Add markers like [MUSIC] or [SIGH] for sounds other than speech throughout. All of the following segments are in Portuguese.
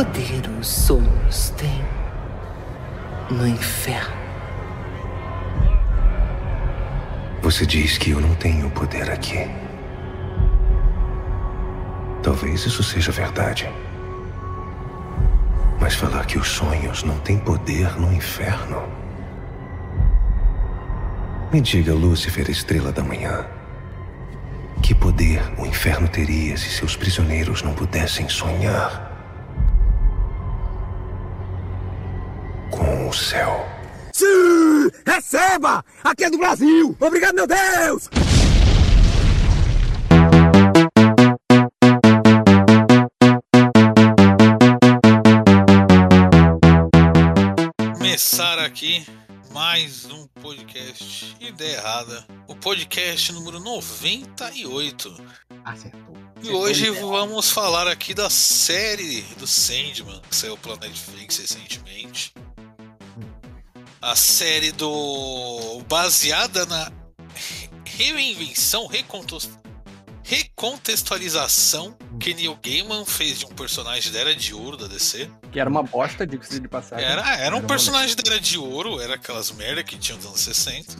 poder os sonhos têm no inferno? Você diz que eu não tenho poder aqui. Talvez isso seja verdade. Mas falar que os sonhos não têm poder no inferno. Me diga, Lúcifer, estrela da manhã. Que poder o inferno teria se seus prisioneiros não pudessem sonhar? Receba! Aqui é do Brasil! Obrigado, meu Deus! Começar aqui mais um podcast Ideia Errada. O podcast número 98. Acertou. E hoje vamos falar aqui da série do Sandman, que saiu pela Netflix recentemente. A série do. baseada na reinvenção, recontextualização que Neil Gaiman fez de um personagem da Era de Ouro da DC. Que era uma bosta, diga-se de passagem. Era, era um uma personagem da Era de Ouro, era aquelas merda que tinha nos anos 60.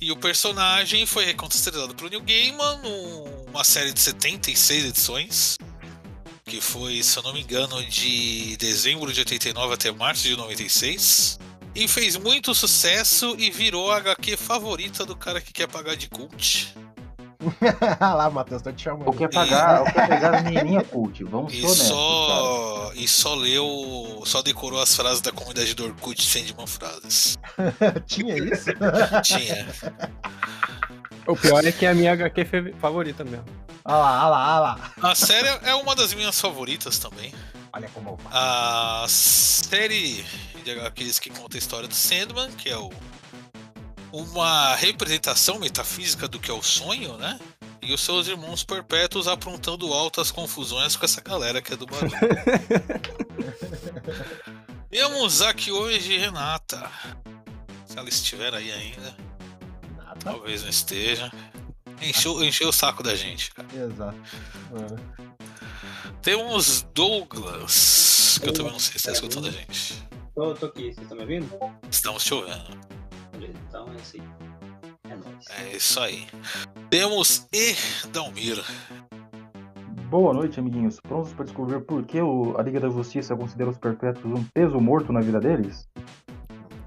E o personagem foi recontextualizado pelo Neil Gaiman numa série de 76 edições. Que foi, se eu não me engano, de dezembro de 89 até março de 96. E fez muito sucesso e virou a HQ favorita do cara que quer pagar de cult. [LAUGHS] Lá, Matheus, tô te chamando. Ou quer pagar, ou quer pegar as menininhas cult. Vamos E ser honestos, só, e só leu, só decorou as frases da comunidade do Orkut Sandman Frases. [LAUGHS] Tinha isso? Tinha. O pior é que é a minha HQ favorita mesmo. Olha lá, olha lá, olha lá. A série é uma das minhas favoritas também. Olha como eu. A série de HQs que conta a história do Sandman, que é o, uma representação metafísica do que é o sonho, né? E os seus irmãos perpétuos aprontando altas confusões com essa galera que é do barulho. [LAUGHS] Temos aqui hoje Renata. Se ela estiver aí ainda, Nada. talvez não esteja. Encheu, encheu o saco da gente, cara. Exato. Mano. Temos Douglas, que eu também não sei se está escutando a gente. Tô, tô aqui, vocês estão me ouvindo? Estamos te ouvindo. Então é isso aí. É nóis. É isso aí. Temos E Dalmir. Boa noite, amiguinhos. Prontos para descobrir por que o- a Liga da Justiça considera os perpétuos um peso morto na vida deles?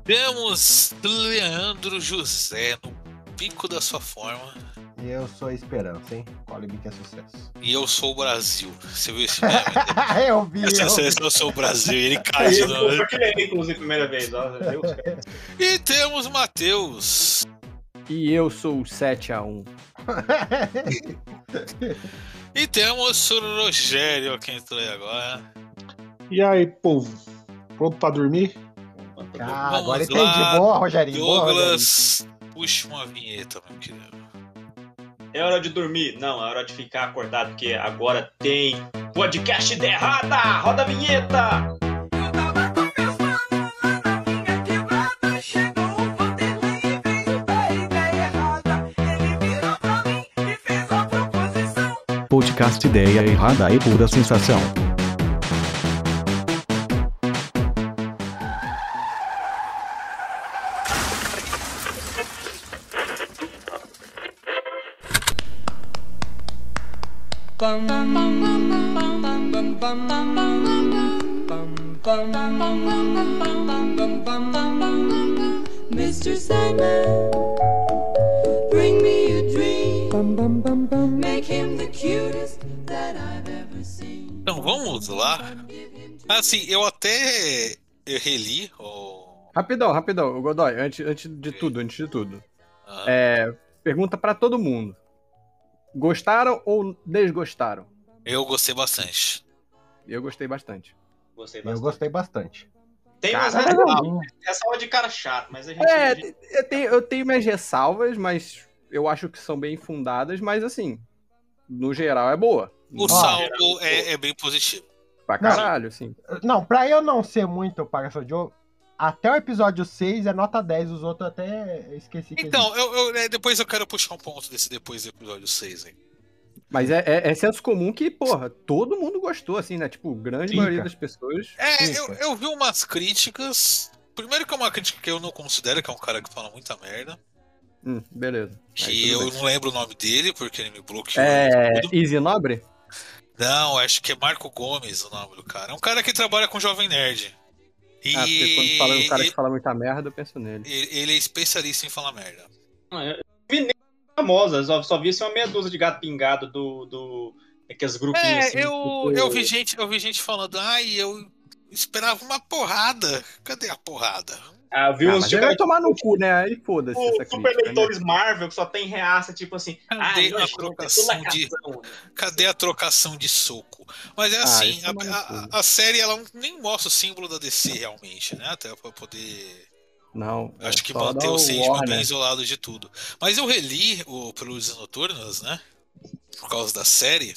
Temos Leandro José no pico da sua forma. E eu sou a esperança, hein? Colibri que é sucesso. E eu sou o Brasil. Você viu esse [LAUGHS] meme? eu vi, Essa eu vi. seleção eu sou o Brasil e ele cai de novo. Eu criei, inclusive, a primeira vez. E temos Matheus. E eu sou o 7x1. E temos o Rogério, que entrou aí agora. E aí, povo? Pronto pra dormir? Ah, Vamos agora lá, entendi. Boa, Rogerinho. Boa, Rogerinho. Douglas, puxa uma vinheta, meu querido. É hora de dormir? Não, é hora de ficar acordado, porque agora tem podcast Ideia Errada! Roda a vinheta! Podcast Ideia Errada e Pura Sensação. Mr. Sandman, bring me a dream. Make him the cutest that I've ever seen. Então vamos lá. Assim, eu até eu reli o. Rapidão, rapidão, Godoy, antes, antes de tudo, antes de tudo. Ah, É, pergunta pra todo mundo. Gostaram ou desgostaram? Eu gostei bastante. Eu gostei bastante. Gostei Eu bastante. gostei bastante. Tem umas Cara, ressalvas. Ressalva de cara chato, mas a gente. É, eu tenho, eu tenho minhas ressalvas, mas eu acho que são bem fundadas, mas assim, no geral é boa. O saldo é, é bem positivo. Pra caralho, assim. Não, pra eu não ser muito pagação de ovo, até o episódio 6 é nota 10, os outros até esqueci que Então, eu, eu- né, depois eu quero puxar um ponto desse depois do episódio 6, hein? Mas é, é, é senso comum que, porra, todo mundo gostou, assim, né? Tipo, grande maioria das pessoas. É, Sim, eu, eu vi umas críticas. Primeiro que é uma crítica que eu não considero, que é um cara que fala muita merda. Hum, beleza. Aí, Que tudo eu bem. não lembro o nome dele, porque ele me bloqueou. É. Easy Nobre? Não, acho que é Marco Gomes o nome do cara. É um cara que trabalha com Jovem Nerd. E Ah, porque quando fala o cara que ele, fala muita merda, eu penso nele. ele é especialista em falar merda. Não, eu vi nem famosas, só, só vi assim, uma meia dúzia de gato pingado do. do aqueles grupinhos É, assim. eu, tipo- eu, vi gente, eu vi gente falando, ai, eu esperava uma porrada. Cadê a porrada? Ah, eu vi Ah, ele vai tipo, tomar no cu, né? Aí foda-se super crítica, né? leitores Marvel que só tem reaça, tipo assim. Cadê Ah, a trocação de- cação. Cadê a trocação de soco? Mas é Ah, assim, é uma a, a- a série ela nem mostra o símbolo da DC realmente, né? Até pra poder. Não. Acho que manter o Sandman Warner. bem isolado de tudo. Mas eu reli o Prelúdios Noturnas, né? Por causa da série.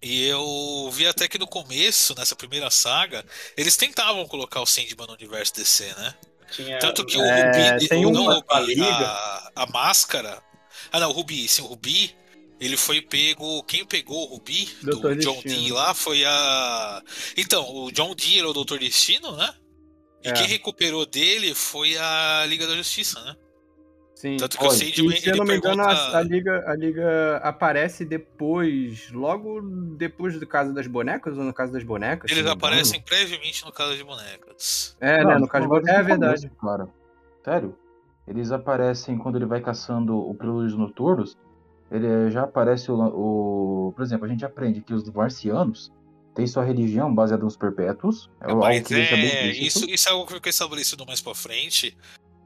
E eu vi até que no começo, nessa primeira saga, eles tentavam colocar o Sandman no universo DC, né? Tinha, Tanto que É, o Rubi, tem o, não, o a Rubi, a, a máscara. Ah, não, o Rubi, sim, o Rubi. Ele foi pego. Quem pegou o Rubi do Doutor John Destino. Dee lá foi a. Então, o John Dee era o Doutor Destino, né? E É. quem recuperou dele foi a Liga da Justiça, né? Sim. Tanto que o Olha, Sandman E, se eu ele não me engano, pergunta. a, a Liga, a Liga aparece depois, logo depois do caso das bonecas, ou no caso das bonecas? Eles engano? aparecem previamente no caso de bonecas. É, Não, né? No caso de logo bonecas. É verdade. começo, Cara. Sério? Eles aparecem quando ele vai caçando o Prelúdios Noturnos. Ele já aparece o, o- Por exemplo, a gente aprende que os marcianos têm sua religião baseada nos perpétuos. É algo Mas que deixa bem é, isso, isso é algo que fica estabelecido mais pra frente.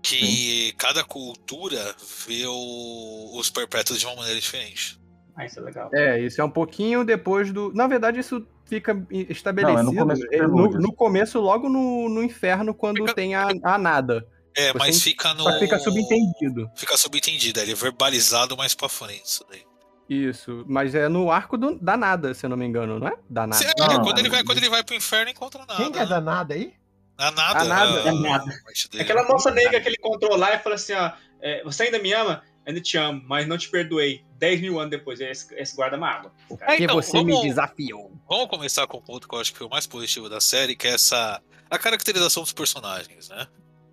Que cada cultura vê o- os perpétuos de uma maneira diferente. Ah, isso é legal. É, isso é um pouquinho depois do. Na verdade, isso fica estabelecido Não, é no começo no, no começo, logo no, no inferno, quando Fica- tem a, a nada. É, Você mas fica no. Só fica subentendido. Fica subentendido, ele é verbalizado mais pra frente. Isso daí. Isso. Mas é no arco do, da nada, se eu não me engano, não é? Da nada. Não, quando, ele vai, não. quando ele vai pro inferno, encontra nada. Quem que é né? danado aí? A nada. A nada. a- A nada. Aquela moça negra que ele encontrou lá e falou assim: ó, é, você ainda me ama? Ainda te amo, mas não te perdoei. 10 mil anos depois, esse, esse guarda mágoa. Porque então, você me vamos- desafiou. Vamos começar com o ponto que eu acho que foi o mais positivo da série, que é essa. A caracterização dos personagens, né?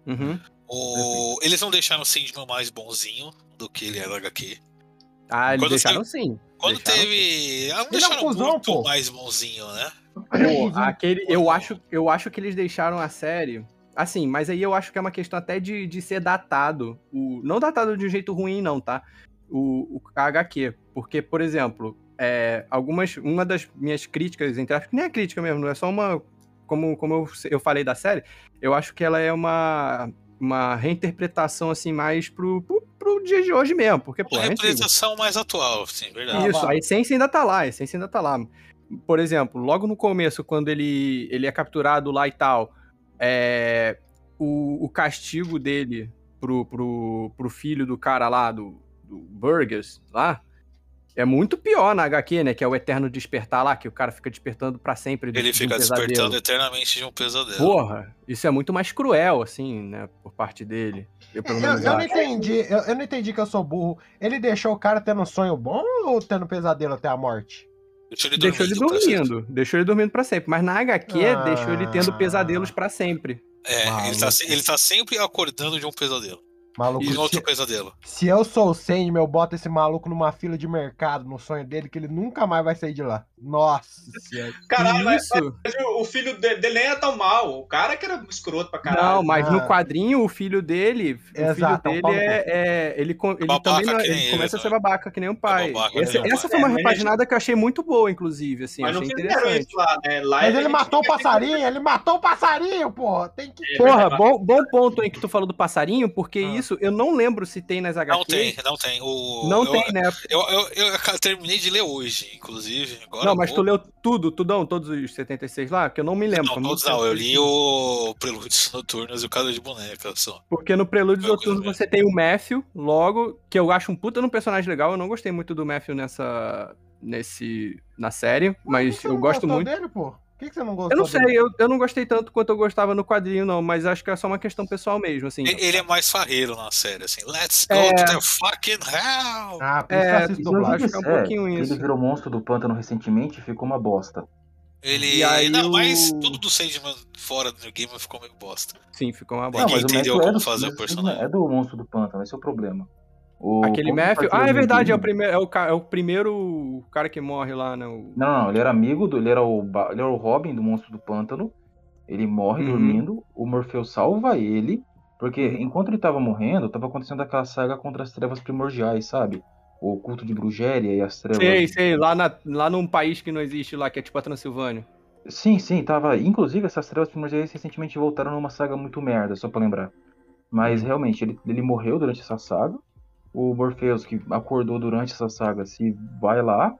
Uhum. O... Eles não deixaram o Sandman mais bonzinho do que ele era HQ. Ah, eles Quando deixaram sim. Quando Deixaram teve. Ah, não é um deixaram cuzão, muito pô. mais bonzinho, né? Pô, aquele, eu, acho, eu acho que eles deixaram a série. Assim, mas aí eu acho que é uma questão até de, de ser datado. O, não datado de um jeito ruim, não, tá? O, o HQ. Porque, por exemplo, é, algumas. Uma das minhas críticas, entre aspas, que nem é crítica mesmo, não é só uma. Como, como eu, eu falei da série, eu acho que ela é uma. Uma reinterpretação, assim, mais pro, pro, pro dia de hoje mesmo. Porque, pô, Uma é antigo. representação mais atual, sim, verdade. Isso, a essência ainda tá lá, a essência ainda tá lá. Por exemplo, logo no começo, quando ele, ele é capturado lá e tal, é, o, o castigo dele pro, pro, pro filho do cara lá, do, do Burgers, lá, é muito pior na HQ, né? Que é o Eterno Despertar lá, que o cara fica despertando pra sempre. de- Ele de um fica despertando eternamente de um pesadelo. Porra, isso é muito mais cruel, assim, né? Por parte dele. Eu, pelo Eu, menos, eu não acho. entendi, eu, eu não entendi que eu sou burro. Ele deixou o cara tendo um sonho bom ou tendo pesadelo até a morte? Deixou ele Deixou ele dormindo dormindo, deixou ele dormindo pra sempre. Mas na HQ, Ah. deixou ele tendo pesadelos pra sempre. É, ele tá, ele tá sempre acordando de um pesadelo. Maluco, E outro se, pesadelo. se eu sou o Sandman, eu boto esse maluco numa fila de mercado no sonho dele que ele nunca mais vai sair de lá. Nossa [LAUGHS] senhora. Caralho, mas, Isso. mas o o filho de- dele nem era tão mal. O cara que era escroto pra caralho. Não, mas Ah. no quadrinho, o filho dele, o Exato, é um filho pau dele é, é- ele, ele Babaca também não- ele ele, começa a né? ser babaca que nem o pai. babaca que Essa, o foi uma É, repaginada que eu achei muito boa, inclusive, assim, mas não achei interessante. isso lá, né? Lá Mas a ele gente matou o passarinho, ele matou o passarinho, porra. Tem que. É Porra, bom, bom ponto aí que tu falou do passarinho, porque Ah. Isso eu não lembro se tem nas HQ. Não tem, não tem. O, Não eu, tem, né? Eu, eu, eu terminei de ler hoje, inclusive. Agora não, mas há tu leu tudo, tudão, todos os 76 lá? Que eu não me lembro. Não, todos não. Eu li o Prelúdios [LAUGHS] Noturnos e o Casa de Boneca só. Porque no Prelúdios coisa Noturnos você tem o Matthew, logo, que eu acho um puta no personagem legal. Eu não gostei muito do Matthew nessa. nesse. na série, mas Você eu gosto muito. dele, pô? Por que, que você não gostou Eu não sei, eu, eu não gostei tanto quanto eu gostava no quadrinho, não, mas acho que é só uma questão pessoal mesmo, assim. Ele é mais farreiro na série, assim. Let's go É. to the fucking hell! Ah, por É, isso que eu acho que é um É, pouquinho Ele isso. virou monstro do pântano recentemente e ficou uma bosta. Ele. E aí Ainda o- mais tudo do Sandman fora do New Game ficou meio bosta. Sim, ficou uma Não, bosta. Ninguém mas o entendeu como é do- fazer o personagem. É do monstro do pântano, esse é o problema. O- Aquele Matthew. Ah, é verdade, é o, primeiro, é, o, é o primeiro cara que morre lá, né? o- Não, não, ele era amigo do. Ele era o, ele era o Robin do monstro do pântano. Ele morre Uhum. dormindo. O Morpheus salva ele. Porque enquanto ele tava morrendo, tava acontecendo aquela saga contra as trevas primordiais, sabe? O culto de Brugéria e as trevas. Sei, sei, lá, na, lá num país que não existe lá, que é tipo a Transilvânia. Sim, sim, tava. Inclusive, essas trevas primordiais recentemente voltaram numa saga muito merda, só pra lembrar. Mas realmente, ele, ele morreu durante essa saga. O Morpheus, que acordou durante essa saga, se vai lá,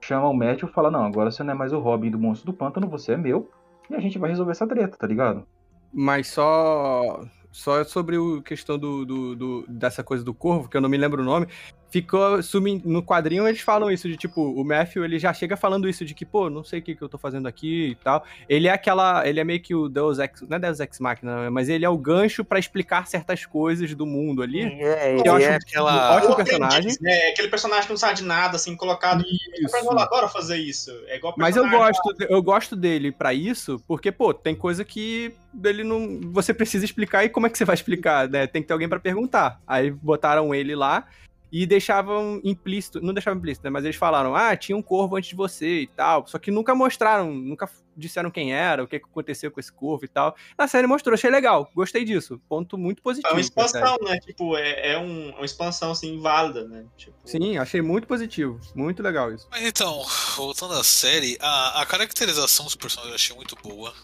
chama o Matthew e fala: Não, agora você não é mais o Robin do monstro do pântano, você é meu. E a gente vai resolver essa treta, tá ligado? Mas só. Só sobre o questão do, do, do- dessa coisa do corvo, que eu não me lembro o nome, ficou sumindo. No quadrinho eles falam isso de tipo, o Matthew ele já chega falando isso de que, pô, não sei o que, que eu tô fazendo aqui e tal. Ele é aquela. Ele é meio que o Deus Ex. Não é Deus Ex Machina, mas ele é o gancho pra explicar certas coisas do mundo ali. É, Que eu acho é um aquela- ótimo O personagem. né? É aquele personagem que não sabe de nada, assim, colocado. Isso. Eu adoro fazer isso. É igual Mas eu gosto, eu gosto dele pra isso, porque, pô, tem coisa que ele não. Você precisa explicar e como é que você vai explicar, né? Tem que ter alguém pra perguntar. Aí botaram ele lá e deixavam implícito. Não deixavam implícito, né? Mas eles falaram, ah, tinha um corvo antes de você e tal. Só que nunca mostraram, nunca disseram quem era, o que, aconteceu com esse corvo e tal. Na série mostrou, achei legal, gostei disso. Ponto muito positivo. É uma expansão, né? Tipo, é, é um- uma expansão, assim, válida, né? Tipo, Sim, achei muito positivo. Muito legal isso. Mas então, voltando à série, a, a caracterização dos personagens eu achei muito boa.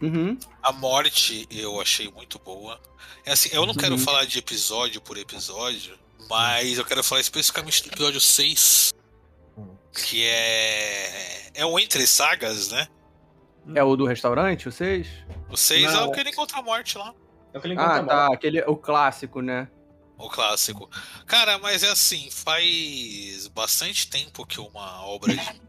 Uhum. A morte eu achei muito boa. É assim, eu não quero Uhum. falar de episódio por episódio, mas eu quero falar especificamente do episódio 6. Que é. É o Entre Sagas, né? É o do restaurante, vocês? O 6 é o que ele encontra a morte lá. é o que ele encontra Ah, a morte. tá. Aquele, o clássico, né? O clássico. Cara, mas é assim, faz bastante tempo que uma obra de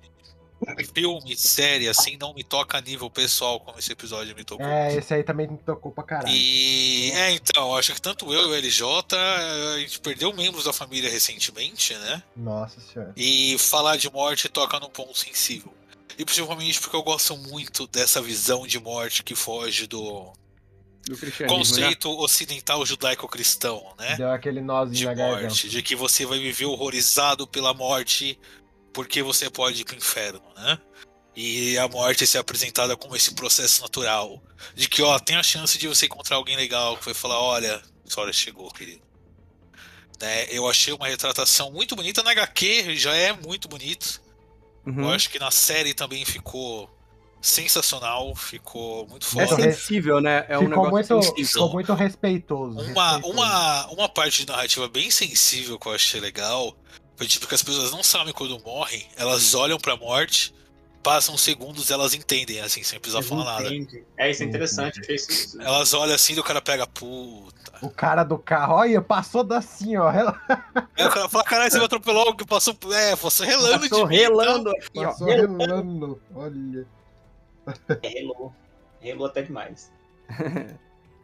filme, série, assim, não me toca a nível pessoal como esse episódio me tocou. É, esse aí também me tocou pra caralho. E é, então, acho que tanto eu e o LJ, a gente perdeu membros da família recentemente, né? Nossa senhora. E falar de morte toca num ponto sensível. E principalmente porque eu gosto muito dessa visão de morte que foge do Do cristianismo, né? conceito ocidental judaico-cristão, né? Deu aquele nozinho de na garganta. morte, de que você vai viver horrorizado pela morte porque você pode ir pro inferno, né? E a morte ser apresentada como esse processo natural. De que, ó, tem a chance de você encontrar alguém legal que vai falar, olha, sua hora chegou, querido. Né? Eu achei uma retratação muito bonita na HQ, já é muito bonito. Uhum. Eu acho que na série também ficou sensacional, ficou muito É foda. sensível, né? É um ficou, negócio muito, sensível. ficou muito respeitoso. Uma, respeitoso. uma, uma parte de narrativa bem sensível que eu achei legal foi tipo que as pessoas não sabem quando morrem, elas olham pra morte, passam segundos elas entendem, assim, sem precisar falar nada. É, isso é interessante. achei isso- Elas olham assim e o cara pega, puta. O cara do carro, olha, passou da assim, ó. rela- Aí o cara fala, caralho, você me atropelou algo que passou. É, você relando Passou de mim. relando então." aqui, ó. Passou relando. Olha. É, relou. Relou até demais. [LAUGHS]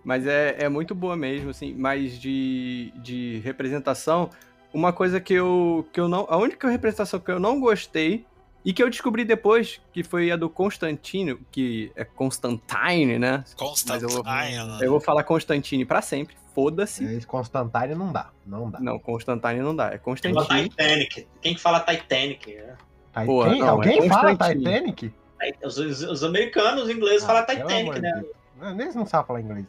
Mas é, é muito boa mesmo, assim, mas de, de representação, uma coisa que eu, que eu não. A única representação que eu não gostei, e que eu descobri depois, que foi a do Constantino, que é Constantine, né? Mas eu vou, Constantine. eu vou falar Constantine pra sempre, foda-se. Esse Constantine não dá. Não dá. Não, Constantine não dá, é Fala Constantine. Titanic. Quem que fala Titanic? né? Titan- Porra, não, Alguém é fala Constantine. Titanic? Os, os- os americanos, os ingleses falam Ah, pelo Titanic, né? Eles não sabem falar inglês.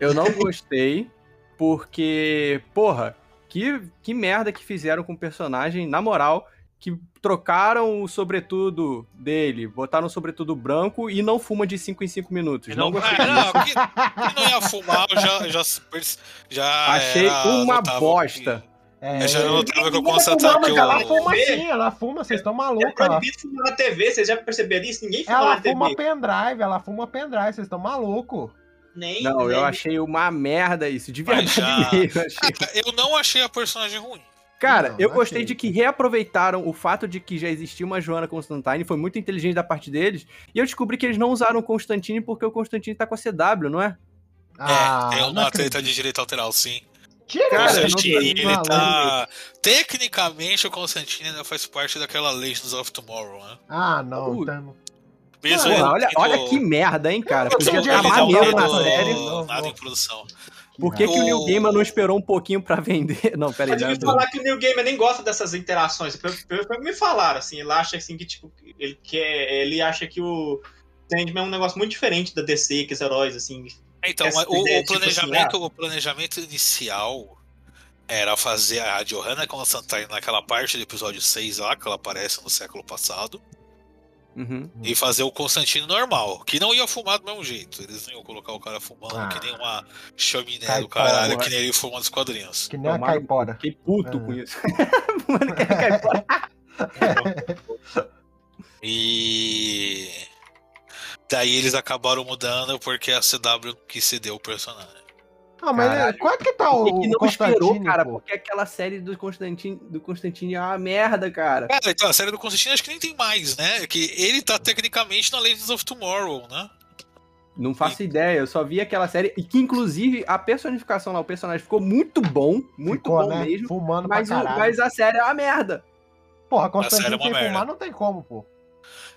Eu não gostei, porque, porra, que, que merda que fizeram com o personagem, na moral, que trocaram o sobretudo dele, botaram o sobretudo branco e não fuma de 5 em 5 minutos. Não, Não, gostei é, disso. não, que, que não ia fumar, eu já, já, já Achei era uma bosta. É, Eu já notava que eu Ninguém constatava fuma, que mas ela eu- fuma sim, ela fuma, vocês estão É malucos. Ela, proibido fumar na TV, vocês já perceberam isso? Ninguém fuma ela na TV. fuma pendrive, ela fuma pendrive, vocês estão malucos. Nem, Não, nem- eu achei uma merda isso, de verdade já- [LAUGHS] mesmo. Achei... Eu não achei a personagem ruim. Cara, Não, eu não gostei achei. de que reaproveitaram o fato de que já existia uma Joana Constantine, foi muito inteligente da parte deles, e eu descobri que eles não usaram o Constantine porque o Constantine tá com a CW, não é? Ah, é, tem não uma treta de direito alteral, sim. Tira Cara, eu Constantine, ele tá. Tecnicamente, o Constantine ainda faz parte daquela Legends of Tomorrow, né? Ah, não. Uh. tá- Mesmo olha, tendo- olha que merda, hein, cara. Eu Podia maneiro não na série. Nada em produção. Por que, que o Neil Gaiman não esperou um pouquinho pra vender? [LAUGHS] Não, peraí. Eu não, ouvi falar que o Neil Gaiman nem gosta dessas interações. Pelo pelo que me falaram, assim, ele acha assim que, tipo, ele quer. Ele acha que o Sandman é um negócio muito diferente da DC, que os heróis, assim. Então, Essa o, o tipo planejamento, assim, o planejamento inicial era fazer a Johanna Constantine naquela parte do episódio 6 lá, que ela aparece no século passado, Uhum. e fazer o Constantino normal, que não ia fumar do mesmo jeito. Eles não iam colocar o cara fumando Ah. que nem uma chaminé Cai do caralho, que nem ele fuma nos quadrinhos. Que nem a caipora. Fiquei puto É. com isso. [LAUGHS] Mano, quer cair fora. [LAUGHS] E daí eles acabaram mudando porque a CW quis ceder o personagem. Ah, mas qual é que tá o, que não esperou, Constantine, cara? pô? Porque aquela série do Constantine, do Constantine é uma merda, cara. Cara, então a série do Constantino acho que nem tem mais, né? É Que ele tá tecnicamente na Legends of Tomorrow, né? Não faço ideia, eu só vi aquela série. E que, inclusive, a personificação lá, o personagem ficou muito bom, muito Ficou, bom né? mesmo. Fumando Mas, pra o- caralho. mas a série é uma merda. Porra, Constantine é uma sem merda. fumar não tem como, pô.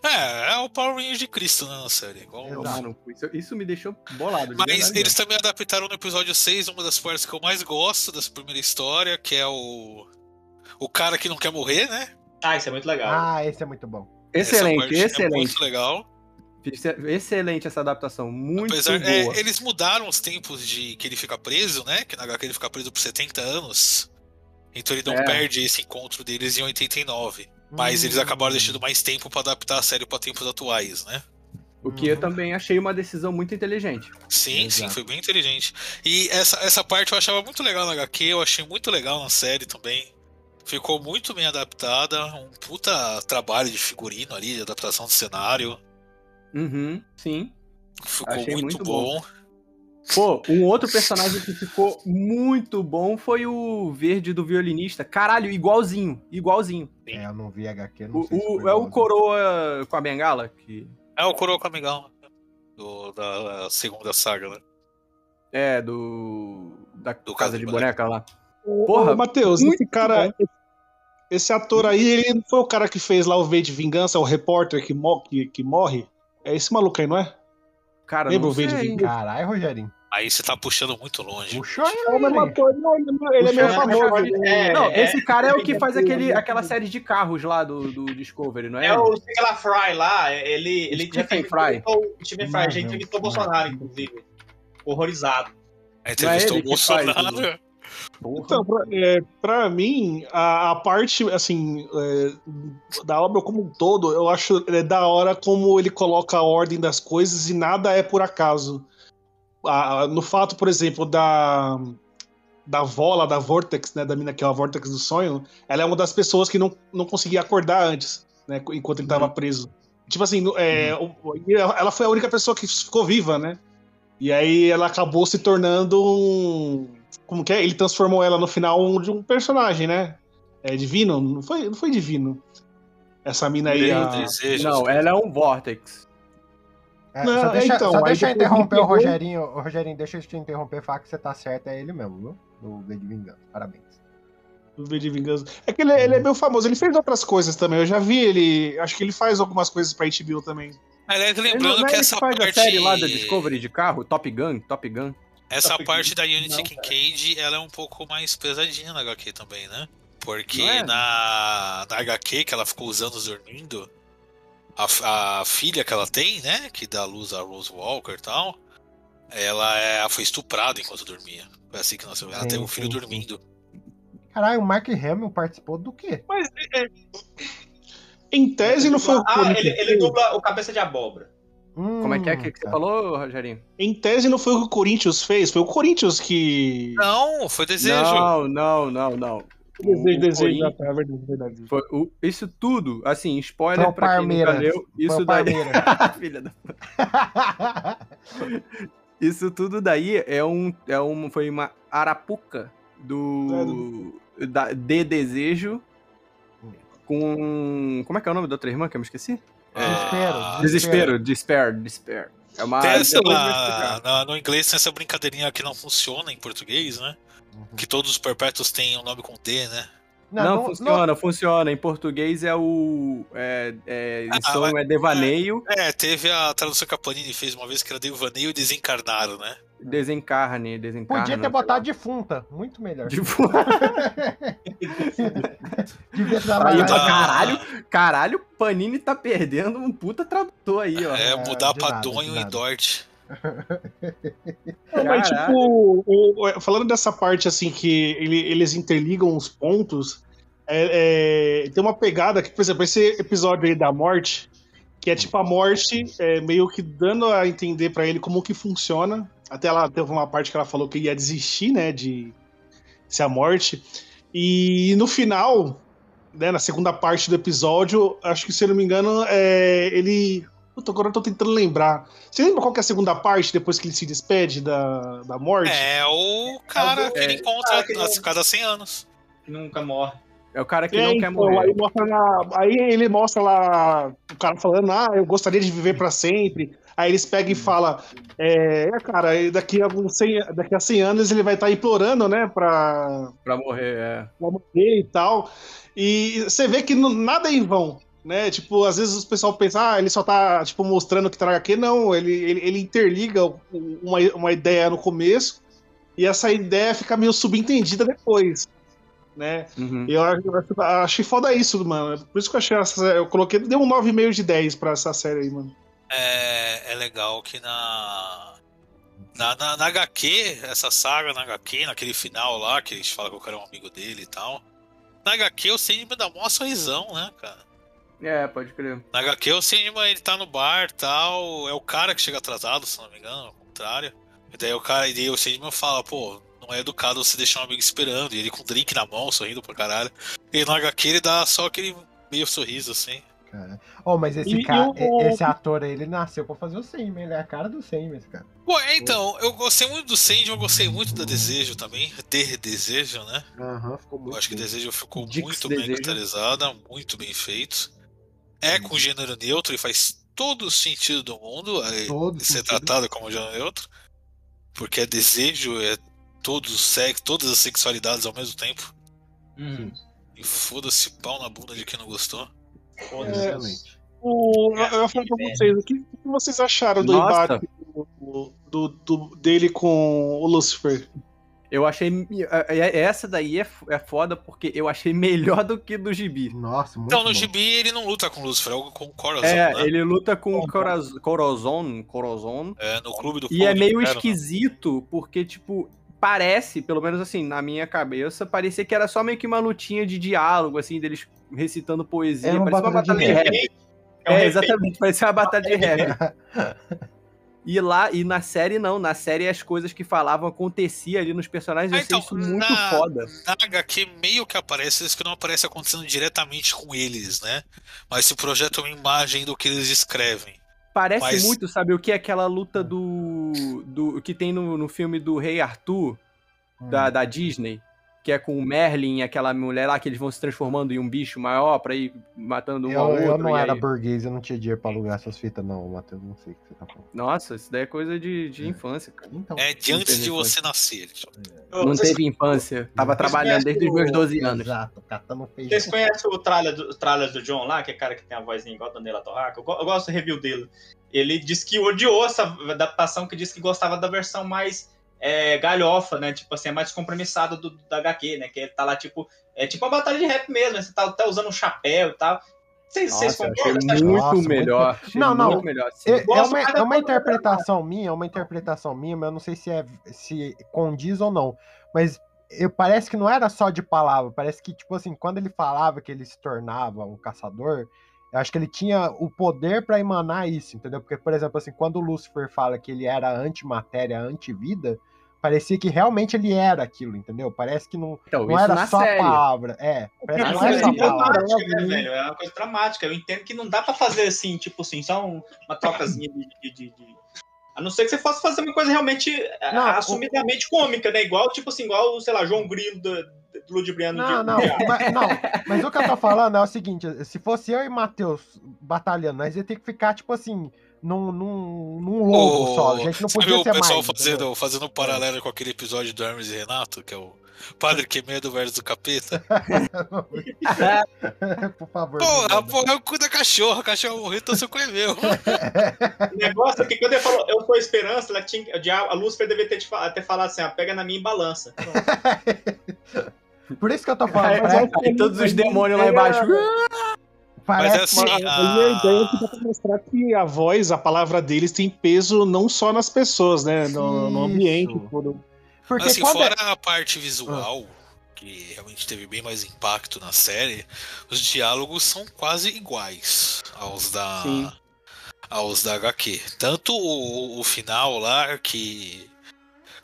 É, é o Power Rangers de Cristo, né, na série. Igual- Exato. Isso, isso me deixou bolado. de Mas verdade eles também adaptaram no episódio 6 uma das partes que eu mais gosto dessa primeira história, que é o. O cara que não quer morrer, né? Ah, isso é muito legal. Ah, esse é muito bom. Excelente, parte É excelente. muito legal. Excelente essa adaptação. Muito Apesar, boa. é, eles mudaram os tempos de que ele fica preso, né? Que na HQ ele fica preso por 70 anos. Então ele não É. perde esse encontro deles em 89. Mas eles Hum. acabaram deixando mais tempo pra adaptar a série pra tempos atuais, né? O que eu também achei uma decisão muito inteligente. Sim, sim, Exato. foi bem inteligente. E essa, essa parte eu achava muito legal na HQ, eu achei muito legal na série também. Ficou muito bem adaptada, um puta trabalho de figurino ali, de adaptação do cenário. Uhum, sim. Ficou Achei muito, muito bom. bom. Pô, um outro personagem que ficou muito bom foi o verde do violinista. Caralho, igualzinho, igualzinho. É, eu não vi HQ, não O, sei se o- é o coroa com a bengala, que É o Coroa Amigão do, da segunda saga, né? é do da Do casa de boneca lá. Porra, Porra, Matheus, esse cara. Esse ator aí, ele não foi o cara que fez lá o V de Vingança, o repórter que, mo- que, que morre? É esse maluco aí, não é? Cara, Lembra não sei. de vingança? Caralho, Rogerinho. Aí você tá puxando muito longe. Puxou aí, É ator, não, ele, é- ele é meio Puxa, famoso. É, Não, é, esse cara é o que é, faz é, aquele, é, aquela série de carros lá do, do Discovery, não é? É o Stephen Fry lá, ele, ele já Stephen entrevistou o Stephen Fry, já não, entrevistou o. Bolsonaro, inclusive. Horrorizado. Aí entrevistou ele o faz Bolsonaro. Porra. Então, pra, é, pra mim, a, a parte, assim, é, da obra como um todo, eu acho é, da hora como ele coloca a ordem das coisas e nada é por acaso. A- no fato, por exemplo, da da Vola, da Vortex, né, da mina que é a Vortex do sonho, ela é uma das pessoas que não, não conseguia acordar antes, né, enquanto ele tava preso. Tipo assim, é, o- ela foi a única pessoa que ficou viva, né? E aí ela acabou se tornando um. Como que é? Ele transformou ela no final de um personagem, né? É divino? Não foi, não foi divino. Essa mina aí. A- desejo. Não, ela é um Vortex. É, Não, só deixa, então, só deixa eu interromper o Rogerinho. Ô, Rogerinho, deixa eu te interromper falar que você tá certo, é ele mesmo, viu? Do V de Vingança. Parabéns. do V de Vingança. É que ele, ele é meio famoso, ele fez outras coisas também. Eu já vi ele. Acho que ele faz algumas coisas pra HBO também. Aliás, não lembrando é que ele essa faz parte. a série lá da Discovery de carro, Top Gun, Top Gun. Essa Top parte Gun. da Unity Não, Kincaid, ela é um pouco mais pesadinha na HQ também, né? Porque é? na, na HQ que ela ficou usando dormindo, a, a filha que ela tem, né? Que dá luz a Rose Walker e tal, ela é, foi estuprada enquanto dormia. Foi assim que nasceu. Ela Sim, teve um filho sim, dormindo. Caralho, o Mark Hamill participou do quê? Mas é, em tese não foi o Ah, Corinthians ele, ele dubla o Cabeça de Abóbora. Como é que é que, que você tá. falou, Rogerinho? Em tese não foi o que o Corinthians fez, foi o Corinthians que. Não, foi desejo. Não, não, não, não. Desejo, desejo, tá, é verdade, é verdade. Foi o- isso tudo, assim, spoiler Foi o pra quem nunca leu. Isso o daí. [LAUGHS] Filha da... Isso tudo daí é um, é um, foi uma arapuca do, da, de desejo com. Como é que é o nome da outra irmã que eu me esqueci? Ah, Desespero, despair, despair. É uma. Tem no inglês tem essa brincadeirinha que não funciona em português, né? Que todos os perpétuos têm um nome com D, né? Não, funciona, funciona. Em português é o. É, é, Ah, mas- é devaneio, É, teve a tradução que a Panini fez uma vez que era Devaneio Desencarnado, né? desencarne, desencarne. Podia ter botado defunta. Muito melhor. Defunta. [LAUGHS] Devia trabalhar. caralho, caralho, Panini tá perdendo um puta tradutor aí, ó. É, mudar de pra nada, Donho e. Dort. Não, mas, tipo, o- o- falando dessa parte assim que ele- eles interligam os pontos, é- é, tem uma pegada que, por exemplo, esse episódio aí da morte, que é tipo a morte é, meio que dando a entender pra ele como que funciona. Até ela teve uma parte que ela falou que ia desistir, né, de ser a morte. E no final, né, na segunda parte do episódio, acho que se eu não me engano, é, ele. Puta, agora eu tô tentando lembrar. Você lembra qual que é a segunda parte depois que ele se despede da, da morte? É o cara que ele encontra Ah, que ele- a cada 100 anos. Que nunca morre. É o cara que É, não quer então, morrer. Aí, mostra lá- aí ele mostra lá o cara falando, ah, eu gostaria de viver pra sempre. Aí eles pegam e falam, é, é, cara, daqui a, alguns 100, daqui a 100 anos ele vai estar implorando, né, pra, Pra morrer, é. pra morrer e tal. E você vê que nada é em vão, né? Tipo, às vezes o pessoal pensa, ah, ele só tá, tipo, mostrando que traga aqui. Não, ele, ele, ele interliga uma, uma ideia no começo e essa ideia fica meio subentendida depois, né? Uhum. E eu, acho- eu achei foda isso, mano. Por isso que eu achei essa, eu coloquei, deu um 9,5 de 10 pra essa série aí, mano. É, é legal que na, na, na, na HQ, essa saga na HQ, naquele final lá, que eles falam que o cara é um amigo dele e tal. Na HQ o Sandman dá mó sorrisão, né, cara? É, pode crer. Na HQ o Sandman ele tá no bar tal, é o cara que chega atrasado, se não me engano, ao contrário. E daí o cara, e daí o Sandman fala, pô, não é educado você deixar um amigo esperando, e ele com um drink na mão, sorrindo pra caralho. E no HQ ele dá só aquele meio sorriso assim. Cara. Oh, mas esse E- cara, e o- esse ator aí, ele nasceu pra fazer o Sandman, ele é a cara do Sandman, esse cara. Pô, é, então, eu gostei muito do Sandman, eu gostei muito da Desejo também, ter Desejo, né? Aham, ficou muito Eu acho que bem. Desejo ficou Dix muito bem Desejo. caracterizada, muito bem feito. É com gênero neutro e faz todo o sentido do mundo é, Todo ser sentido. tratado como gênero neutro. Porque é desejo, é todos os sex, todas as sexualidades ao mesmo tempo. Hum. E foda-se pau na bunda de quem não gostou. Foda-se. Excelente. O, eu eu ia falar pra vocês, o que, o que vocês acharam do Nossa. embate do, do- do- dele com o Lucifer? Eu achei. é- é- Essa daí é, é foda porque eu achei melhor do que do gibi. Nossa, muito Então, no bom. gibi ele não luta com Lucifer, é com o Corazon, É, né? ele luta com o Coraz- Corazon, Corazon. É, no clube do E é meio Inferno. esquisito, porque, tipo, parece, pelo menos assim, na minha cabeça, parecia que era só meio que uma lutinha de diálogo, assim, deles recitando poesia. Era uma parecia uma batalha de batalha de rap. rap. É um É, exatamente, parecia uma batalha de rap. [LAUGHS] E lá, e na série não, na série as coisas que falavam aconteciam ali nos personagens, eu Ah, achei então, isso muito na- foda. Na HQ meio que aparece isso que não aparece acontecendo diretamente com eles, né? Mas se projeta uma imagem do que eles escrevem. Parece Mas- muito, sabe, o que é aquela luta do. do que tem no, no filme do Rei Arthur, Hum. da, da Disney, que é com o Merlin e aquela mulher lá que eles vão se transformando em um bicho maior pra ir matando um ao Eu, outro. eu não era aí- burguês, eu não tinha dinheiro pra alugar essas fitas, não, Matheus. Não sei o que você tá falando. Nossa, isso daí é coisa de, de infância, cara. Então, É de antes de você nascer. Não Vocês- teve infância. Tava Vocês trabalhando desde os meus o- 12 anos. Exato, catando feijão. Vocês conhecem o trailer do, trailers do John lá, que é o cara que tem a vozinha igual a Daniela Torraca? Eu, eu gosto do review dele. Ele disse que odiou essa adaptação, que disse que gostava da versão mais é, galhofa, né? Tipo assim, é mais compromissada do, da HQ, né? Que ele tá lá, tipo, é tipo uma batalha de rap mesmo, né? Você tá até usando um chapéu e tal. Vocês, Nossa, concordam? Muito melhor. Não, não. Muito melhor. É, é uma, é uma interpretação minha, é uma interpretação minha, mas eu não sei se é se condiz ou não. Mas eu, parece que não era só de palavra, parece que, tipo assim, quando ele falava que ele se tornava um caçador, acho que ele tinha o poder pra emanar isso, entendeu? Porque, por exemplo, assim, quando o Lucifer fala que ele era antimatéria, antivida, parecia que realmente ele era aquilo, entendeu? Parece que não, Então, não era só série. a palavra. É, parece É que uma não era coisa só a palavra. dramática, né, velho? É uma coisa dramática. Eu entendo que não dá pra fazer assim, tipo assim, só um- uma trocazinha de, de- de- de- A não ser que você fosse fazer uma coisa realmente é, Não, assumidamente cômica, né? Igual, tipo assim, igual, sei lá, João Grilo da- ludibriando Não, de não, mas, não, [LAUGHS] mas o que eu tô falando é o seguinte: se fosse eu e Matheus batalhando, nós ia ter que ficar, tipo assim, num, num, num lobo O- só. A gente não podia o ser pessoal mais. fazendo, entendeu? fazendo um paralelo com aquele episódio do Hermes e Renato, que é o Padre Quemedo versus o Capeta? [LAUGHS] Por favor. Porra, porra, eu cuido da cachorra, a cachorra morreu, então seu cu é meu. [LAUGHS] O negócio é que quando ele falou, eu sou a esperança, ela tinha, o a Lúcifer deveria ter, te ter falado assim, ah, pega na minha e balança. Por isso que eu tô falando. Aí, Parece, aí todos os demônios lá embaixo. parece Mas assim, uma- Aí a ideia é que dá pra mostrar que a voz, a palavra deles tem peso não só nas pessoas, né? No, no ambiente. Todo. Porque Mas assim, quando é- fora a parte visual, que realmente teve bem mais impacto na série, os diálogos são quase iguais aos da Sim. aos da HQ. Tanto o, o final lá que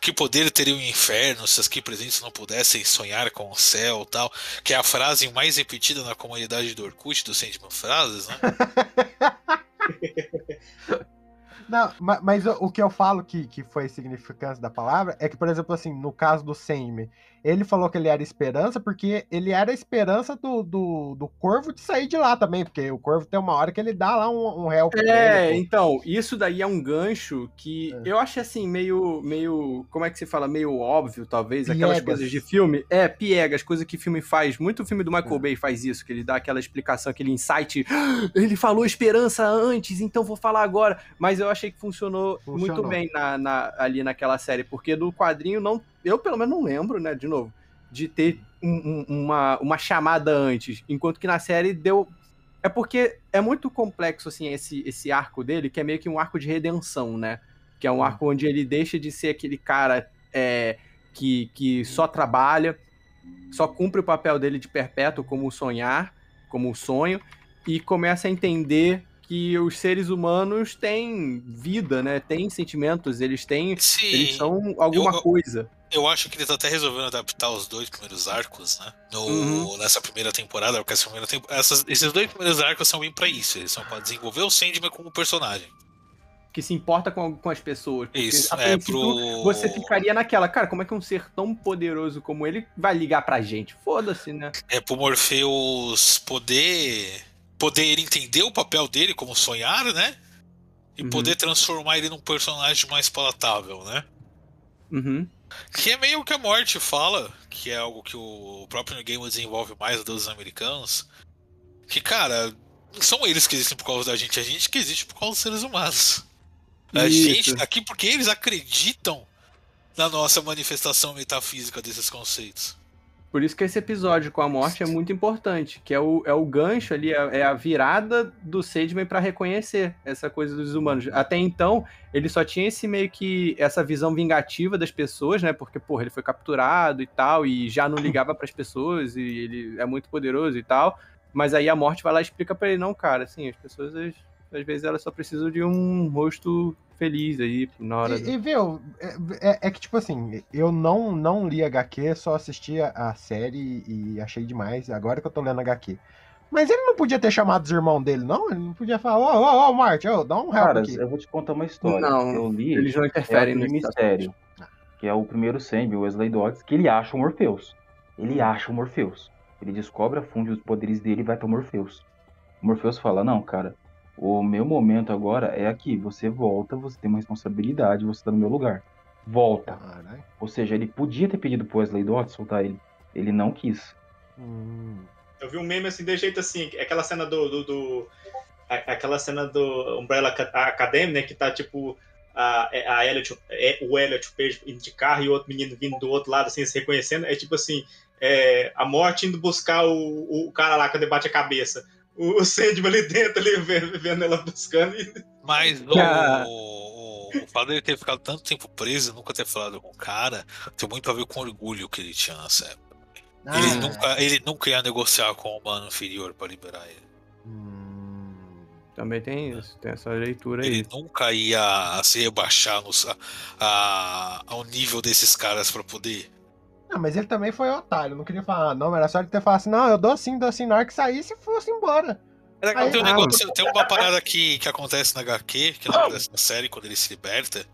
que poder teria o inferno se as aqui presentes não pudessem sonhar com o céu tal, que é a frase mais repetida na comunidade do Orkut, do Sandman Frases, né? [LAUGHS] Não, ma- mas o, o que eu falo que, que foi significância da palavra é que, por exemplo, assim, no caso do Sandman, ele falou que ele era esperança porque ele era a esperança do, do, do corvo de sair de lá também, porque o corvo tem uma hora que ele dá lá um, um help. É, ele, então, isso daí é um gancho que É. eu achei assim, meio, meio, como é que se fala? Meio óbvio, talvez, aquelas Piegas. coisas de filme. É, piegas, coisas que filme faz. Muito filme do É. Michael Bay faz isso, que ele dá aquela explicação, aquele insight. "Ah, Ele falou esperança antes, então vou falar agora. Mas eu achei que funcionou, muito Funcionou. bem na, na- ali naquela série, porque do quadrinho não. Eu pelo menos não lembro, né, de novo, de ter um- um- uma, uma chamada antes. Enquanto que na série deu é porque é muito complexo, assim, esse, esse arco dele, que é meio que um arco de redenção, né? Que é um arco onde ele deixa de ser aquele cara é, que, que só trabalha, só cumpre o papel dele de perpétuo como sonhar, como o sonho, e começa a entender que os seres humanos têm vida, né? Têm sentimentos, eles têm. Sim. Eles são alguma Eu- eu- coisa. Eu acho que eles até resolveram adaptar os dois primeiros arcos, né? No- Uhum. Nessa primeira temporada, porque essa primeira tempo- essas- esses dois primeiros arcos são bem pra isso. Eles são pra desenvolver o Sandman como personagem. Que se importa com, com as pessoas. Isso, é pro. Você ficaria naquela, cara, como é que um ser tão poderoso como ele vai ligar pra gente? Foda-se, né? É pro Morpheus poder. Poder entender o papel dele como sonhar, né? E Uhum. poder transformar ele num personagem mais palatável, né? Uhum. Que é meio que a morte fala, que é algo que o próprio New Game desenvolve mais dos americanos. Que, cara, não são eles que existem por causa da gente, é a gente que existe por causa dos seres humanos. A Isso. gente tá aqui porque eles acreditam na nossa manifestação metafísica desses conceitos. Por isso que esse episódio com a morte é muito importante, que é o, é o gancho ali, é, é a virada do Sandman pra reconhecer essa coisa dos humanos. Até então, ele só tinha esse meio que essa visão vingativa das pessoas, né? Porque, porra, ele foi capturado e tal, e já não ligava pras pessoas, e ele é muito poderoso e tal. Mas aí a morte vai lá e explica pra ele, não, cara, assim, as pessoas, às, às vezes, elas só precisam de um rosto feliz aí na hora. do- E, e viu, é, é- é que tipo assim, eu não, não li HQ, só assisti a, a série e achei demais, agora que eu tô lendo HQ. Mas ele não podia ter chamado os irmãos dele, não? Ele não podia falar, ô, ô, ô, Marte, ô, dá um help Cara, aqui. eu vou te contar uma história. Não, eu li Eles não é interferem aquele nesse mistério, que é o primeiro Sandman, o Wesley Dodds, que ele acha o Morpheus. Ele acha o Morpheus. Ele descobre a fundo os poderes dele e vai pro Morpheus. O Morpheus fala, não, cara, o meu momento agora é aqui. Você volta, você tem uma responsabilidade, você tá no meu lugar. Volta. Caralho. Ou seja, ele podia ter pedido pro Wesley Dodds soltar ele. Ele não quis. Hum. Eu vi um meme assim, de jeito assim, aquela cena do. do, do- a- aquela cena do Umbrella Aca- Academy, né? Que tá tipo. A, a Elliot, é, o Elliot Page indo de carro e o outro menino vindo do outro lado, assim, se reconhecendo. É tipo assim: é, a morte indo buscar o, o cara lá quando ele bate a cabeça. O, o Sandman ali dentro, ali, vendo, ela buscando. E... Mas o, Ah. o, o fato dele ter ficado tanto tempo preso e nunca ter falado com o cara tem muito a ver com o orgulho que ele tinha nessa época. Ah, Ele, nunca, ele nunca ia negociar com o humano inferior pra liberar ele. hum. Também tem isso, tem essa leitura aí. Ele nunca ia se rebaixar nos- a- a- ao nível desses caras pra poder. Ah, mas ele também foi otário, não queria falar, não, era só ele ter falado assim, não, eu dou sim, dou sim, na hora que saísse, fosse embora. É Aí- tem um ah, negócio, tem uma parada que, que acontece na HQ, que acontece na série quando ele se liberta,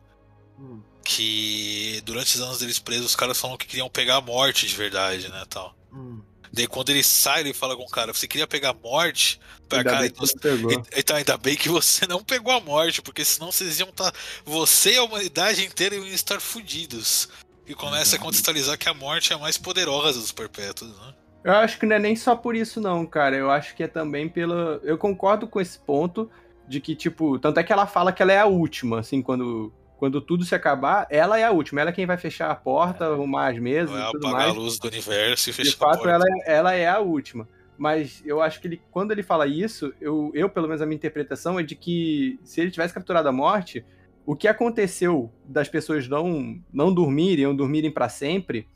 Hum. que durante os anos deles presos, os caras falam que queriam pegar a morte de verdade, né, tal. Hum. Daí quando ele sai, ele fala com o cara, você queria pegar a morte? Pra Ainda cara, bem que então, então ainda bem que [LAUGHS] você não pegou a morte, porque senão vocês iam estar. Você e a humanidade inteira iam estar fudidos. E começa a contextualizar que a morte é a mais poderosa dos perpétuos, né? Eu acho que não é nem só por isso, não, cara. Eu acho que é também pela. Eu concordo com esse ponto de que, tipo, tanto é que ela fala que ela é a última, assim, quando, quando tudo se acabar, ela é a última. Ela é quem vai fechar a porta, arrumar as mesas Vai e tudo apagar mais. a luz do universo e De fechar a fato, porta. ela, é- ela é a última. Mas eu acho que ele, quando ele fala isso, eu, eu, pelo menos, a minha interpretação é de que se ele tivesse capturado a morte, o que aconteceu das pessoas não, não dormirem ou dormirem pra sempre,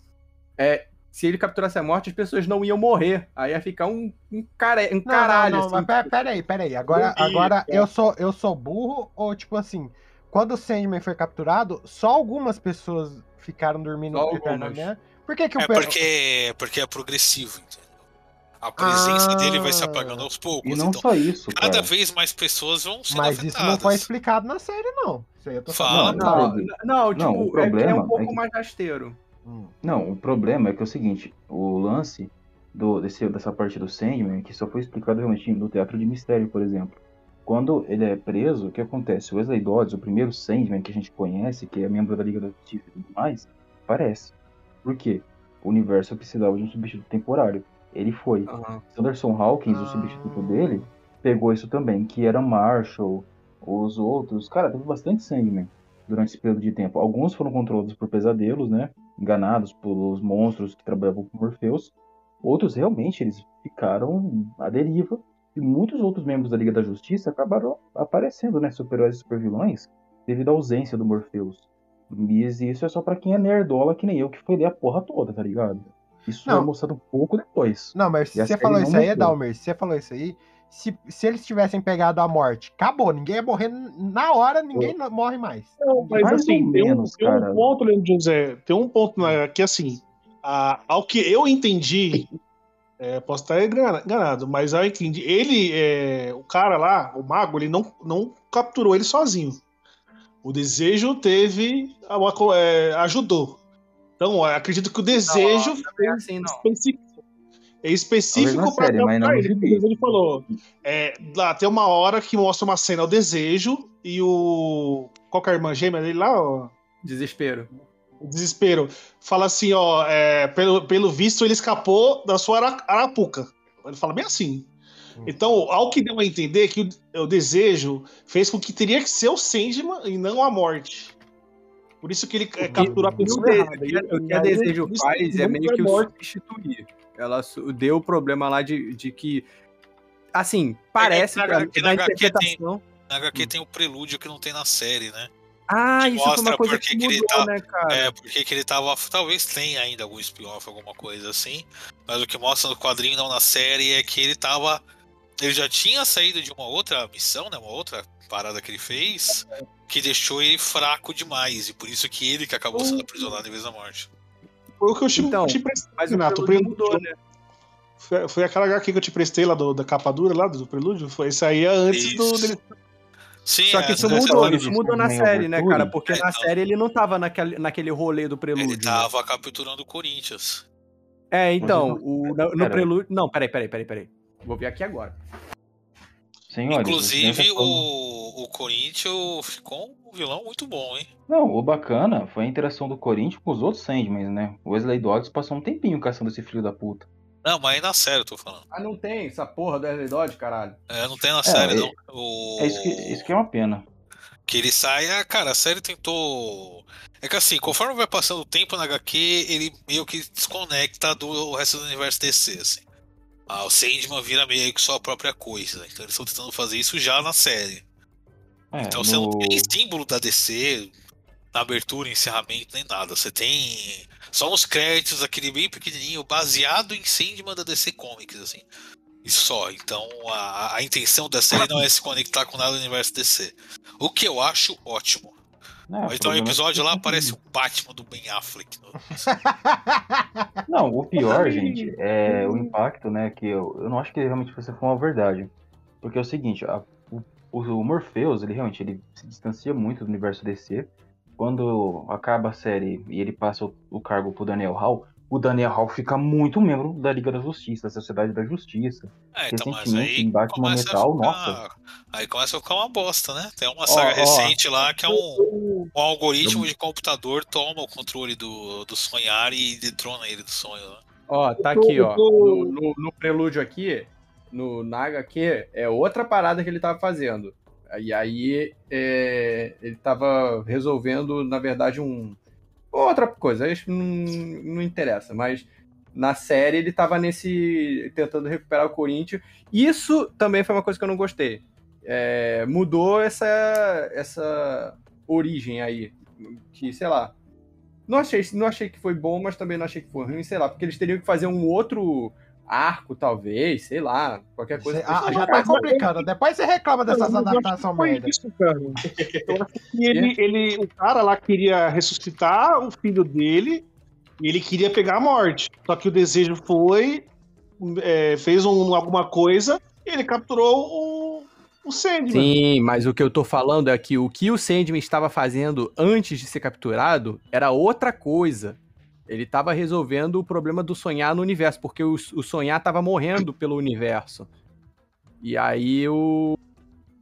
é. Se ele capturasse a morte, as pessoas não iam morrer. Aí ia ficar um, um, cara, um Não, caralho. não, não, assim. mas pera- peraí, peraí. Agora, agora cara. eu, sou, eu sou burro ou, tipo assim, quando o Sandman foi capturado, só algumas pessoas ficaram dormindo eternamente? Por que que o É porque, porque é progressivo, entendeu? A presença Ah. dele vai se apagando aos poucos. E não então, só isso, cada cara. vez mais pessoas vão sendo Mas afetadas. isso não foi explicado na série, não. Isso aí eu tô Fala. falando. Não, Não, não, tipo, não, o é é problema um pouco é que- mais rasteiro. Hum. Não, o problema é que é o seguinte, o lance do, desse, dessa parte do Sandman, que só foi explicado realmente no Teatro de Mistério, por exemplo. Quando ele é preso, o que acontece? O Wesley Dodds, o primeiro Sandman que a gente conhece, que é membro da Liga da Justiça e tudo mais, aparece. Por quê? O universo precisava de um substituto temporário. Ele foi. Aham. Sanderson Hawkins, o Ah. substituto dele, pegou isso também, que era Marshall, os outros. Cara, teve bastante Sandman durante esse período de tempo. Alguns foram controlados por pesadelos, né? Enganados pelos monstros que trabalhavam com Morpheus. Outros realmente eles ficaram à deriva. E muitos outros membros da Liga da Justiça acabaram aparecendo, né? Super-heróis e super-vilões, devido à ausência do Morpheus. Mas isso é só pra quem é nerdola, que nem eu, que foi ler a porra toda, tá ligado? Isso Não. é mostrado um pouco depois. Não, mas se a você falou isso aí, mostrou. Dalmer, se você falou isso aí, se, se eles tivessem pegado a morte, acabou, ninguém ia morrer na hora, ninguém morre mais. Não, mas Mais assim, tem, um, menos, tem um ponto, Leandro José, tem um ponto na, que assim, a- ao que eu entendi, é, posso estar engana- enganado, mas eu entendi, ele, é, o cara lá, o mago, ele não, não capturou ele sozinho. O desejo teve, co- é, ajudou. Então, eu acredito que o desejo Não é assim, não. específico, é específico para série, mas não ele. falou, é, lá tem uma hora que mostra uma cena, o desejo, e o. Qual que é a irmã gêmea dele lá? ó? Desespero. O desespero. Fala assim, ó, é, pelo, pelo visto ele escapou da sua ara- arapuca. Ele fala bem assim. Então, ao que deu a entender que o, o desejo fez com que teria que ser o Sandman e não a morte. Por isso que ele é, capturou a pessoa de- errada. o que, a Desejo faz é meio foi que o substituir. Ela deu o problema lá de, de que. Assim, parece na que HQ na tem- interpretação. Na HQ tem o prelúdio que não tem na série, né? Ah, que isso foi mostra uma coisa que que que ele mudou, tá- né, cara? É, porque que ele tava. Talvez tenha ainda algum spin-off, alguma coisa assim. Mas o que mostra no quadrinho, não na série, é que ele tava. Ele já tinha saído de uma outra missão, né? Uma outra parada que ele fez, que deixou ele fraco demais. E por isso que ele que acabou sendo aprisionado em vez da morte. Foi o que eu te, Então, te prestei, Mas o Renato. o prelúdio prelúdio- mudou, né? Foi, foi aquela HQ que eu te prestei lá do- da capa dura lá do prelúdio? Foi isso aí é antes do, Isso. dele. Sim, Só que é, isso mudou, isso mudou na série, né, cara? Porque É, na então. série ele não tava naquele, naquele rolê do prelúdio. Ele né? tava capturando o Corinthians. É, então, o, no, no prelúdio. Não, peraí, peraí, peraí, peraí. Vou ver aqui agora. Senhores, Inclusive, o, o Corinthians ficou um vilão muito bom, hein? Não, o bacana foi a interação do Corinthians com os outros Sandmans, né? O Wesley Dodds passou um tempinho caçando esse filho da puta. Não, mas aí na série eu tô falando. Ah, não tem essa porra do Wesley Dodge, caralho. É, não tem na série, é- não. O... É isso que, isso que é uma pena. Que ele saia, cara, a série tentou. É que assim, conforme vai passando o tempo na HQ, ele meio que desconecta do resto do universo DC, assim. Ah, o Sandman vira meio que sua própria coisa. Então eles estão tentando fazer isso já na série. É, Então você não no- tem símbolo da DC na abertura, encerramento, nem nada. Você tem só uns créditos, aquele bem pequenininho, baseado em Sandman da DC Comics, assim. E só. Então a, a intenção da série não é se conectar com nada do universo DC. O que eu acho ótimo. Não, o então o é episódio lá parece o Batman do Ben Affleck. no- [LAUGHS] Não, o pior, gente, é o impacto, né? Que eu, eu não acho que realmente você foi uma verdade. Porque é o seguinte, a- o, o Morpheus, ele realmente ele se distancia muito do universo DC. Quando acaba a série e ele passa o, o cargo pro Daniel Hall, o Daniel Hall fica muito membro da Liga da Justiça, da Sociedade da Justiça. É, então, mas aí em Batman começa, a Metal, ficar, nossa. aí começa a ficar uma bosta, né? Tem uma saga ó. recente lá que é um, um algoritmo de computador toma o controle do, do sonhar e detrona ele do sonho. Né? Ó, tá aqui, ó. No, no- no prelúdio aqui, no Naga aqui, é outra parada que ele tava fazendo. E aí é, ele tava resolvendo, na verdade, um. Outra coisa, isso não, não interessa, mas na série ele tava nesse. tentando recuperar o Corinthians. Isso também foi uma coisa que eu não gostei. É, mudou essa, essa origem aí. Que, sei lá, não achei, não achei que foi bom, mas também não achei que foi ruim, sei lá, porque eles teriam que fazer um outro arco, talvez, sei lá, qualquer coisa. Ah, já tá complicando. Depois você reclama dessas adaptações merda. isso, cara. Eu acho que ele, ele, o cara lá queria ressuscitar o filho dele e ele queria pegar a morte. Só que o desejo foi, é, fez um- alguma coisa e ele capturou o, o Sandman. Sim, mas o que eu tô falando é que o que o Sandman estava fazendo antes de ser capturado era outra coisa. Ele estava resolvendo o problema do sonhar no universo, porque o, o sonhar tava morrendo pelo universo. E aí o.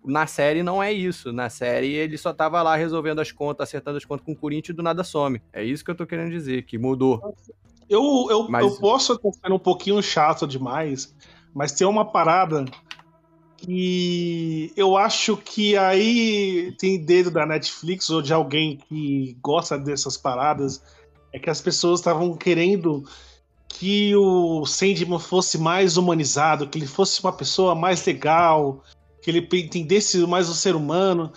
Na série não é isso. Na série ele só tava lá resolvendo as contas, acertando as contas com o Corinthians e do nada some. É isso que eu tô querendo dizer, que mudou. Eu, eu, Mas- eu posso estar sendo um pouquinho chato demais, mas tem uma parada que eu acho que aí tem dedo da Netflix ou de alguém que gosta dessas paradas. É que as pessoas estavam querendo que o Sandman fosse mais humanizado, que ele fosse uma pessoa mais legal, que ele entendesse mais o ser humano.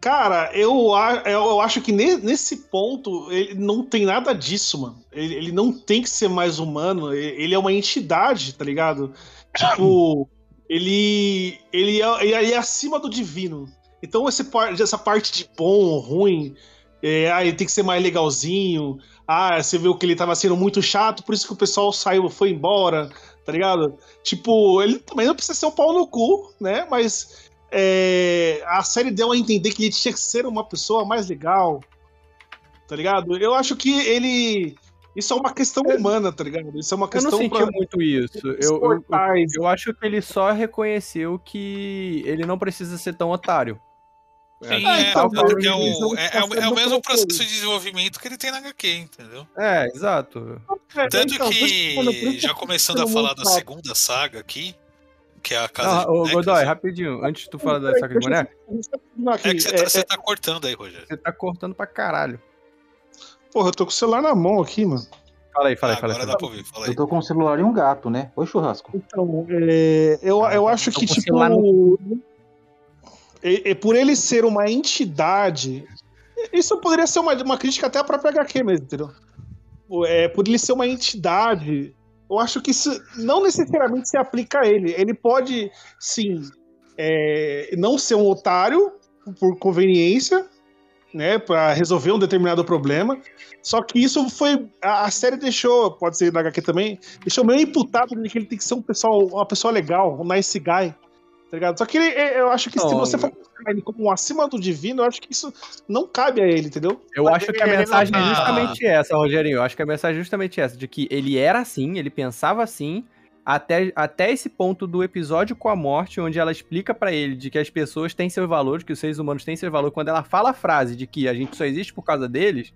Cara, eu, eu acho que ne- nesse ponto ele não tem nada disso, mano. Ele, ele não tem que ser mais humano. Ele é uma entidade, tá ligado? Tipo, [COUGHS] ele, ele, é, ele é acima do divino. Então esse essa parte de bom ou ruim, é, ah, ele tem que ser mais legalzinho. Ah, você viu que ele tava sendo muito chato, por isso que o pessoal saiu, foi embora, tá ligado? Tipo, ele também não precisa ser um pau no cu, né? Mas é, a série deu a entender que ele tinha que ser uma pessoa mais legal, tá ligado? Eu acho que ele. Isso é uma questão humana, tá ligado? Isso é uma Eu questão não senti pra- muito isso. Eu, eu, eu, eu acho que ele só reconheceu que ele não precisa ser tão otário. Sim, Ah, é, então, é, eles não o, é, é o- é mesmo processo de desenvolvimento que ele tem na HQ, entendeu? É, exato. Tanto então, que já começando a falar da segunda saga aqui, que é a Casa Não, de Godoy, rapidinho, antes de tu falar da saca de boné, É que você tá, você tá cortando aí, Rogério. você tá cortando pra caralho. Porra, eu tô com o celular na mão aqui, mano. Fala aí, fala aí, fala aí. Agora dá pra ouvir, fala aí. Eu tô com um celular e um gato, né? Oi, churrasco. Então, é, eu, eu acho tô que, tipo. celular É, é por ele ser uma entidade. Isso poderia ser uma, uma crítica até à própria HQ mesmo, entendeu? É, por ele ser uma entidade, eu acho que isso não necessariamente se aplica a ele. Ele pode, sim, é, não ser um otário por conveniência, né, para resolver um determinado problema. Só que isso foi a, a série deixou, pode ser da HQ também, deixou meio imputado de que ele tem que ser um pessoal, uma pessoa legal, um nice guy. Tá ligado? Só que ele, é, eu acho que se você for colocar ele como um acima do divino, eu acho que isso não cabe a ele, entendeu? Eu acho que a não mensagem tá- é justamente essa, Rogerinho. Eu acho que a mensagem é justamente essa, de que ele era assim, ele pensava assim, até, até esse ponto do episódio com a morte, onde ela explica pra ele de que as pessoas têm seus valores, que os seres humanos têm seu valor. Quando ela fala a frase de que a gente só existe por causa deles,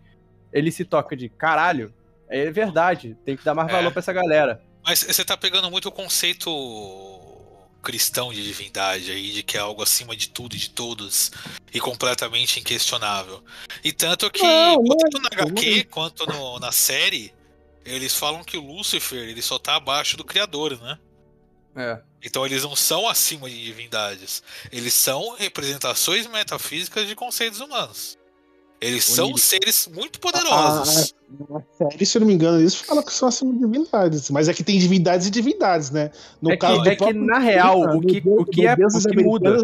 ele se toca de caralho, é verdade, tem que dar mais É. valor pra essa galera. Mas você tá pegando muito o conceito cristão de divindade aí, de que é algo acima de tudo e de todos e completamente inquestionável. E tanto que, Não, tanto na lógico, HQ quanto no- na série, eles falam que o Lúcifer ele só tá abaixo do Criador, né? É. Então eles não são acima de divindades. Eles são representações metafísicas de conceitos humanos. Eles são seres muito A, poderosos. A- a série, se eu não me engano, eles falam que são de divindades. Mas é que tem divindades e divindades, né? No É que- caso do é que, na real, o que- no o que no é- Deuses o que muda-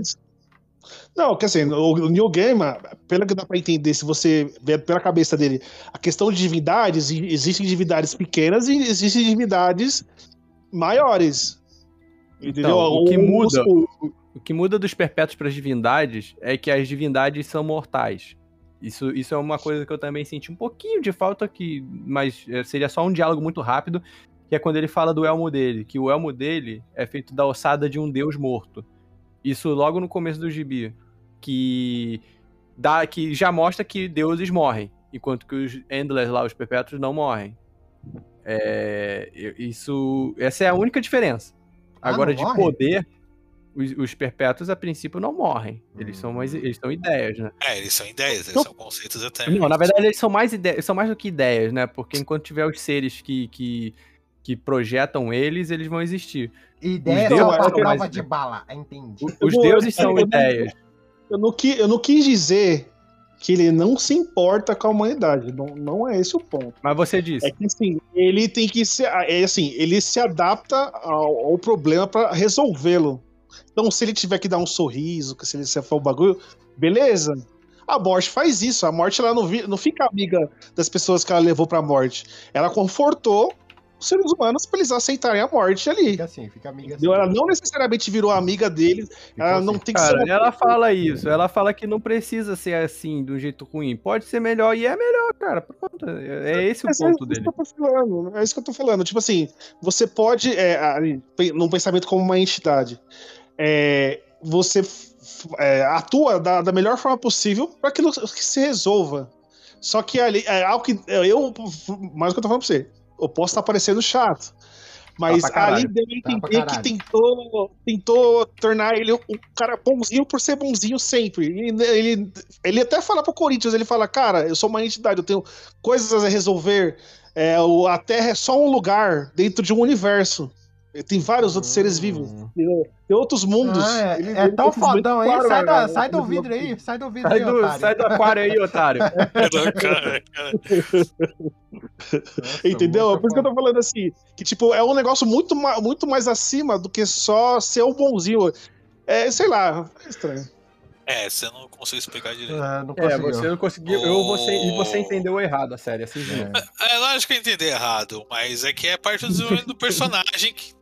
Não, quer dizer, o, o Neil Gaiman, pelo que dá pra entender, se você ver pela cabeça dele, a questão de divindades, existem divindades pequenas e existem divindades maiores. Entendeu? Então, o que muda, o, o que muda dos perpétuos para as divindades é que as divindades são mortais. Isso, isso é uma coisa que eu também senti um pouquinho de falta, que, mas é, seria só um diálogo muito rápido, que é quando ele fala do elmo dele, que o elmo dele é feito da ossada de um deus morto. Isso logo no começo do gibi, que dá, que já mostra que deuses morrem, enquanto que os Endless lá, os perpétuos, não morrem. É, isso, essa é a única diferença. Ah, Agora de morrem? poder, os, os perpétuos a princípio não morrem. Eles são mais, eles são ideias, né? É, eles são ideias, eles Não. são conceitos eternos. Não, na verdade eles são mais ideias, são mais do que ideias, né? Porque enquanto tiver os seres que, que, que projetam eles, eles vão existir. Ideia Os só deuses pra são prova mais- de bala, entendi. Os Eu- deuses são eu não- ideias. Eu não, eu não quis dizer que ele não se importa com a humanidade. Não, não é esse o ponto. Mas você disse. É que assim, ele tem que se. É assim, ele se adapta ao, ao problema pra resolvê-lo. Então, se ele tiver que dar um sorriso, que se ele se for o bagulho, beleza. A morte faz isso. A morte ela não, vi- não fica amiga das pessoas que ela levou pra morte. Ela confortou os seres humanos pra eles aceitarem a morte ali. Fica assim, fica amiga assim. Ela não necessariamente virou amiga deles. Ela não tem que Cara, ser. ela fala isso. Ela fala que não precisa ser assim, do jeito ruim. Pode ser melhor e é melhor, cara. Pronto. É é esse o Mas ponto é dele. isso que eu tô falando. É isso que eu tô falando. Tipo assim, você pode, é, num pensamento como uma entidade, é, você é, atua da, da melhor forma possível para que, que se resolva. Só que ali, é algo que é, eu, mais o que eu tô falando pra você, eu posso estar parecendo chato. Mas Tá ali deu a Tá entender que tentou, tentou tornar ele um cara bonzinho por ser bonzinho sempre. Ele, ele, ele até fala pro Corinthians, ele fala, cara, eu sou uma entidade, eu tenho coisas a resolver. É, o- a Terra é só um lugar dentro de um universo. Tem vários outros seres vivos. Tem, outros mundos. Ah, é, Ele- é ele tão simplesmente fodão aí, claro, sai, da- né, sai do né, vidro aí, sai do vidro Sai aí, do, otário. sai do aquário aí, otário. [LAUGHS] [LAUGHS] Nossa, Entendeu? Por isso que eu tô falando assim. Que, tipo, é um negócio muito, muito mais acima do que só ser o bonzinho. É, sei lá, é estranho. É, você não conseguiu explicar direito. Ah, não É, você não conseguiu. Eu, você, e você entendeu errado a série, assim mesmo. É lógico que eu entendi errado, mas é que é parte do desenvolvimento do [LAUGHS] personagem que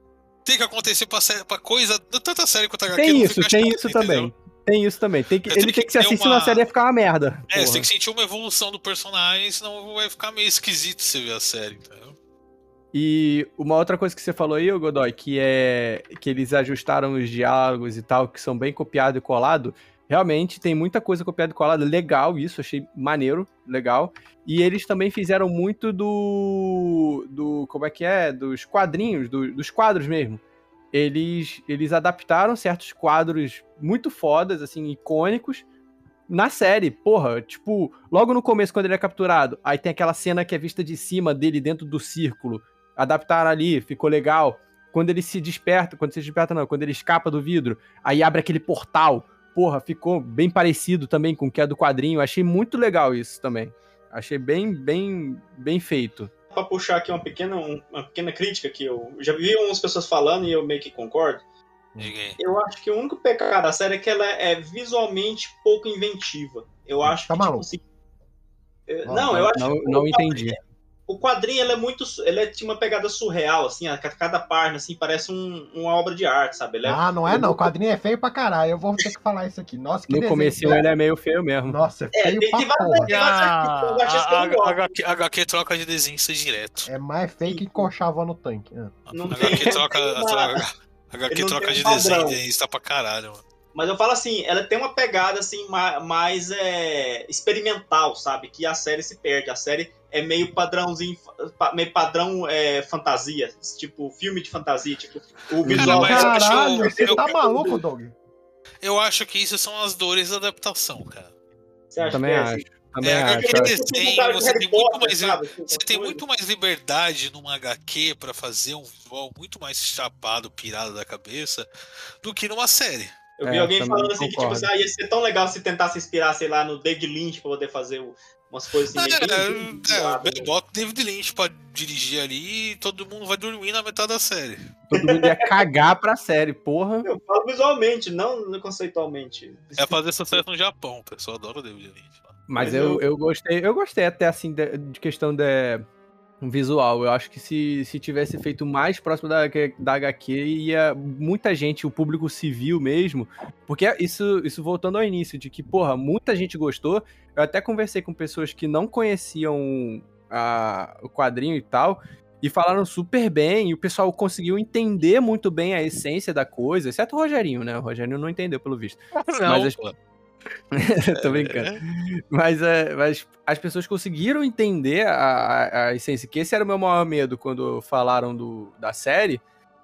tem que acontecer pra, série, pra coisa, tanto a série quanto a HQ Tem isso, tem chato, isso entendeu? também. Tem isso também. Tem que, ele tem que que assim, senão uma- a série ia ficar uma merda. É, você porra. tem que sentir uma evolução do personagem, senão vai ficar meio esquisito você ver a série, entendeu? E uma outra coisa que você falou aí, Godoy, que é que eles ajustaram os diálogos e tal, que são bem copiado e colado. Realmente tem muita coisa copiada e colada, legal isso, achei maneiro, legal. E eles também fizeram muito do do como é que é, dos quadrinhos, do- dos quadros mesmo. Eles eles adaptaram certos quadros muito fodas, assim, icônicos na série, porra, tipo, logo no começo, quando ele é capturado, aí tem aquela cena que é vista de cima dele dentro do círculo. Adaptaram ali, ficou legal. Quando ele se desperta, quando se desperta, não, quando ele escapa do vidro, aí abre aquele portal. Porra, ficou bem parecido também com o que é do quadrinho. Achei muito legal isso também. Achei bem, bem, bem feito. Pra puxar aqui uma pequena, um- uma pequena crítica que eu já vi umas pessoas falando e eu meio que concordo. Eu acho que o único pecado da série é que ela é visualmente pouco inventiva. Eu acho Tá que, maluco? tipo assim. eu- Não, não, eu acho Não, não quadrinho- entendi. O quadrinho ele é muito. Ele é, tinha uma pegada surreal, assim, a ca- cada página assim, parece um- uma obra de arte, sabe? Ele é- Ah, não é não, o quadrinho é feio pra caralho, eu vou ter que falar isso aqui. Nossa, que No desenho. comecinho ele é meio feio mesmo. Nossa, é É, feio tem, pra tem vários porra. tem vários artistas- A, artistas que eu a, não gosto. HQ, troca de desenho isso direto. É mais feio que encoxava no tanque. Ah. Não HQ [LAUGHS] troca. HQ troca de desenho está pra caralho, mano. Mas eu falo assim, ela tem uma pegada assim ma- mais é, experimental, sabe? Que a série se perde. A série é meio padrãozinho, pa- meio padrão é, fantasia, tipo filme de fantasia, tipo o visual. mas eu acho- Caralho, você eu- tá eu- maluco, Doug? Eu acho que isso são as dores da adaptação, cara. Você acha Também que é acho. assim? Também É, acho. HQ Tipo, desenho, cara de você tem muito mais. Você tem muito mais liberdade numa HQ pra fazer um visual muito mais chapado, pirado da cabeça, do que numa série. Eu vi É, alguém falando assim que tipo, concordo. assim, ah, ia ser tão legal se tentasse inspirar, sei lá, no David Lynch pra poder fazer o- umas coisas assim. meio bem- bem É, é, bota David Lynch pra dirigir ali e todo mundo vai dormir na metade da série. Todo mundo ia cagar pra série, porra. Eu falo visualmente, não conceitualmente. É fazer sucesso no Japão, o pessoal adora o David Lynch. Mas Mas eu, eu- eu gostei, eu gostei até assim de, de questão de, um visual. Eu acho que se, se tivesse feito mais próximo da, da HQ, ia muita gente, o público civil mesmo. Porque isso, isso voltando ao início, de que, porra, muita gente gostou. Eu até conversei com pessoas que não conheciam a, o quadrinho e tal. E falaram super bem, e o pessoal conseguiu entender muito bem a essência da coisa, exceto o Rogerinho, né? O Rogerinho não entendeu, pelo visto. [LAUGHS] Não, Mas as-. [LAUGHS] Tô brincando. Mas, é, mas as pessoas conseguiram entender a, a, a essência, que esse era o meu maior medo quando falaram do, da série,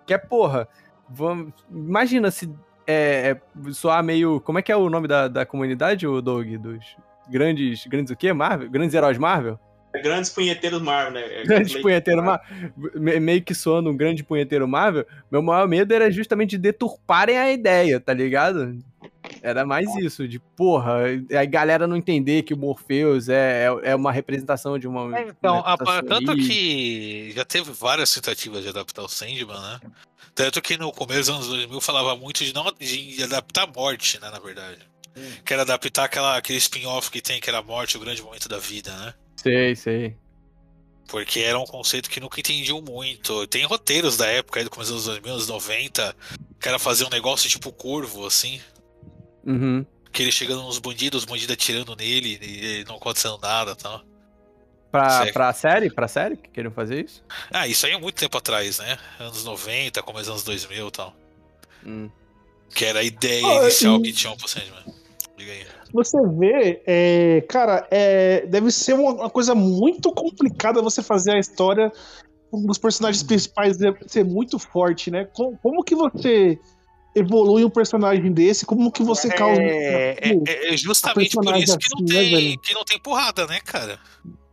que é, porra, vamos, imagina se é, é, soar meio... Como é que é o nome da, da comunidade, o Doug? Dos grandes... Grandes o quê? Marvel? Grandes heróis Marvel? Grandes punheteiros Marvel, né? É, Grande Blade- punheteiro Marvel. Me- Meio que soando um grande punheteiro Marvel. Meu maior medo era justamente de deturparem a ideia, tá ligado? Era mais isso, de porra, a galera não entender que o Morpheus é, é, é uma representação de uma. Então, uma a- tanto ali. que já teve várias tentativas de adaptar o Sandman, né? Tanto que no começo dos anos 2000 falava muito de não de adaptar a morte, né, na verdade. Que era adaptar aquela, aquele spin-off que tem, que era a morte, o grande momento da vida, né? Sei, sei. Porque era um conceito que nunca entendiam muito. Tem roteiros da época, aí do começo dos anos 2000, anos 90, que era fazer um negócio tipo curvo, assim. Uhum. Que ele chegando nos bandidos, os bandidos atirando nele e não acontecendo nada e tal. Pra, pra série? Pra série que queriam fazer isso? Ah, isso aí é muito tempo atrás, né? Anos 90, começo dos anos 2000 e tal. Hum. Que era a ideia Ah, inicial e- que tinham pro Sandman. Diga aí. Você vê, é, cara, é, deve ser uma, uma coisa muito complicada você fazer a história um dos personagens principais ser- ser muito forte, né? Como, como que você evolui um personagem desse? Como que você causa. É, é- é justamente por isso que não, assim, né, tem, velho? que não tem porrada, né, cara?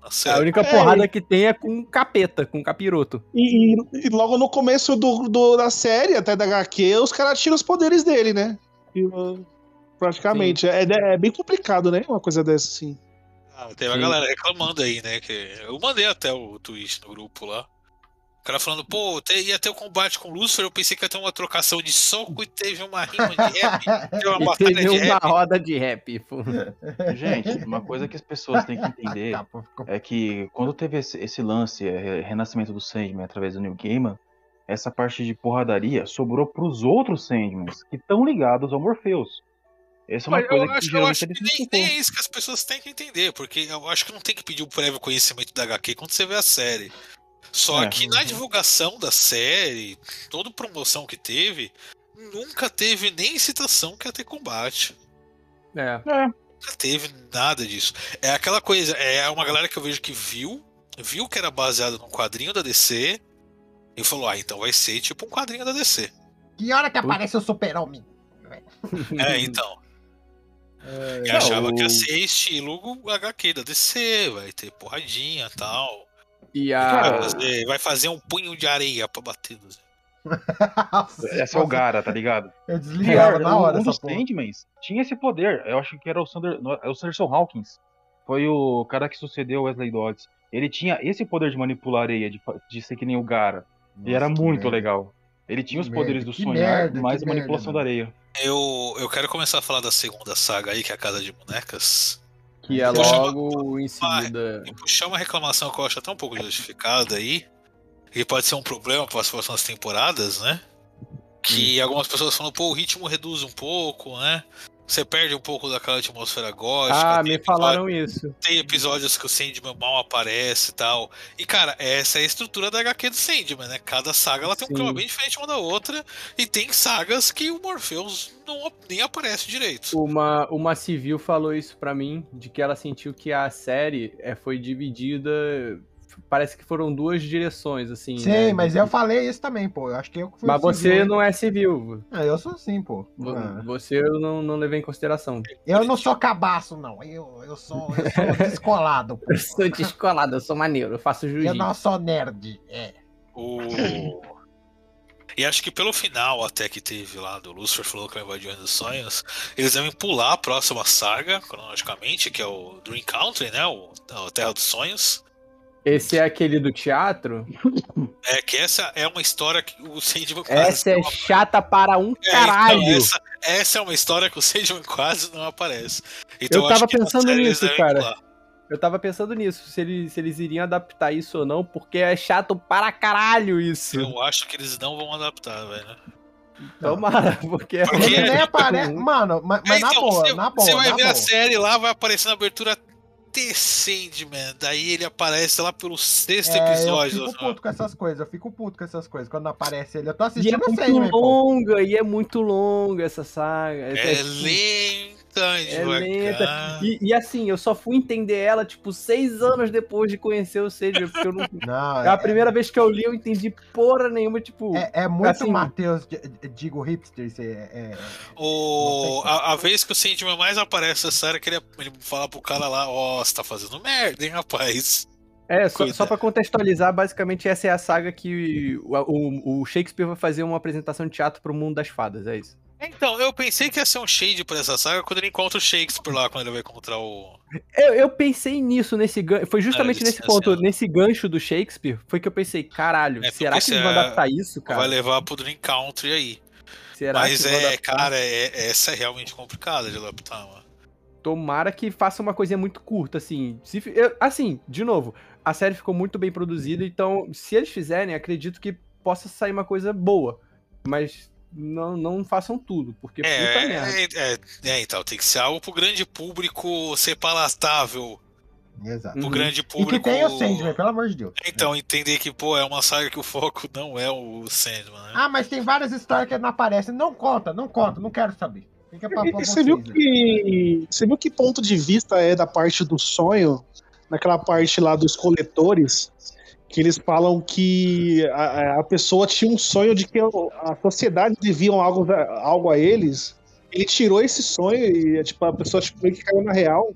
Na A série. única É. porrada que tem é com capeta, com capiroto. E, e- logo no começo do, do- da série, até da HQ, os caras tiram os poderes dele, né? E, uh, praticamente. É, é bem complicado, né? Uma coisa dessa, assim. Ah, teve a Sim. galera reclamando aí, né? Que eu mandei até o tweet no grupo lá. O cara falando, pô, ia ter o combate com o Lucifer, eu pensei que ia ter uma trocação de soco e teve uma rima de rap, [LAUGHS] teve uma E batalha teve de uma rap. roda de rap. pô. Gente, uma coisa que as pessoas têm que [LAUGHS] entender Tá, é que quando teve esse, esse lance, é, renascimento do Sandman através do New Gaiman, essa parte de porradaria sobrou pros outros Sandmans que estão ligados ao Morpheus. Essa é uma Mas coisa eu que acho, eu geralmente acho que nem, nem é isso que as pessoas têm que entender, porque eu acho que não tem que pedir o prévio conhecimento da HQ quando você vê a série. Só É. que na divulgação da série, toda promoção que teve, nunca teve nem citação que ia ter combate. É. Nunca teve nada disso. É aquela coisa, é uma galera que eu vejo que viu, viu que era baseado num quadrinho da DC e falou: ah, então vai ser tipo um quadrinho da DC. Que hora que aparece o super-homem? É, então. [LAUGHS] É, E Não, achava que ia o- ser estilo HQ da DC, vai ter porradinha e tal. E Vai a. fazer, vai fazer um punho de areia pra bater nos. Nossa, Essa é o Gara, tá ligado? Eu desligava na hora um dos. Sandmans tinha esse poder. Eu acho que era o, Sander, é o Sanderson Hawkins. Foi o cara que sucedeu o Wesley Dodds. Ele tinha esse poder de manipular areia, de, de ser que nem o Gara. e era Nossa, muito merda. legal. Ele tinha Que os poderes merda, do sonhar, merda, mais a manipulação merda, da areia. Eu, eu quero começar a falar da segunda saga aí, que é a Casa de Bonecas. Que é Poxa, logo em seguida. Puxar uma reclamação que eu acho até um pouco justificada aí. E pode ser um problema para as próximas temporadas, né? Que algumas pessoas falam, pô, o ritmo reduz um pouco, né? Você perde um pouco daquela atmosfera gótica. Ah, me episódio- falaram isso. Tem episódios que o Sandman mal aparece e tal. E, cara, essa é a estrutura da HQ do Sandman, né? Cada saga ela tem um clima bem diferente uma da outra. E tem sagas que o Morpheus não, nem aparece direito. Uma, uma civil falou isso pra mim, de que ela sentiu que a série é, foi dividida. Parece que foram duas direções, assim. Sim, né? mas eu falei isso também, pô. Eu acho que eu fui Mas você civil. não é civil. Ah, eu sou sim, pô. Ah. Você eu não, não levei em consideração. Eu não sou cabaço, não. Eu, eu, sou, eu sou [LAUGHS] descolado, pô. Eu sou descolado, eu sou maneiro, eu faço Eu jiu-jitsu. não sou nerd. É. O... [LAUGHS] E acho que pelo final até que teve lá do Lucifer falou que vai invadir dos sonhos, eles devem pular a próxima saga, cronologicamente, que é o Dream Country, né? O, a Terra dos Sonhos. Esse é aquele do teatro? É que essa é uma história que o Sandman quase Essa é não chata para um É, então, caralho. essa, essa é uma história que o Sandman quase não aparece. Então, Eu tava na pensando nisso, devem cara. eu tava pensando nisso, se eles, se eles iriam adaptar isso ou não, porque é chato para caralho isso. Eu acho que eles não vão adaptar, velho. Tomara, porque é Porque- Ele nem aparece. [LAUGHS] Mano, mas, mas É, na então, boa, você, na boa. Você vai na ver boa. a série lá, vai aparecer na abertura The Sandman. Daí ele aparece lá pelo sexto É, eu episódio. fico puto com essas coisas, eu fico puto com essas coisas. Quando aparece ele, eu tô E é assistindo muito Sandman, pô. longa, e é muito longa essa saga. É lenta, É devagar. lenta. E, e assim, eu só fui entender ela, tipo, seis anos depois de conhecer o Sandman, porque eu não. [LAUGHS] Não, É a primeira vez que eu li, eu entendi porra nenhuma, tipo. É, é muito Assim- Matheus, digo hipster, é, é- O, a, a vez que o Sandman mais aparece nessa série, é que ele, ele fala pro cara lá, ó, você tá fazendo merda, hein, rapaz. É, só, só pra contextualizar, basicamente essa é a saga que o, o- o Shakespeare vai fazer uma apresentação de teatro pro mundo das fadas, é isso. Então, eu pensei que ia ser um shade pra essa saga quando ele encontra o Shakespeare lá, quando ele vai encontrar o. Eu, eu pensei nisso, nesse gancho. Foi justamente É, nesse assim, ponto, assim, nesse gancho do Shakespeare, foi que eu pensei, caralho, É, será que eles vão é- adaptar isso, cara? Vai levar pro Dream Country aí. Será Mas é, cara, é- essa é realmente complicada de adaptar, mano. Tomara que faça uma coisinha muito curta, assim. Se eu- assim, de novo, a série ficou muito bem produzida, então, se eles fizerem, acredito que possa sair uma coisa boa. Mas não, não façam tudo, porque puta merda. É, é, é, então, tem que ser algo pro grande público ser palatável. Exato. Pro Uhum. grande E que público. tem o Sandman, pelo amor de Deus. Então, entender que, pô, é uma saga que o foco não é o Sandman, né? Ah, mas tem várias histórias que não aparecem. Não conta, não conta, não quero saber. Fica pra, pra vocês. você viu que. Você viu que ponto de vista é da parte do sonho, naquela parte lá dos coletores, que eles falam que a, a pessoa tinha um sonho de que a sociedade devia algo, a- algo a eles. Ele tirou esse sonho e tipo, a pessoa tipo, meio que caiu na real.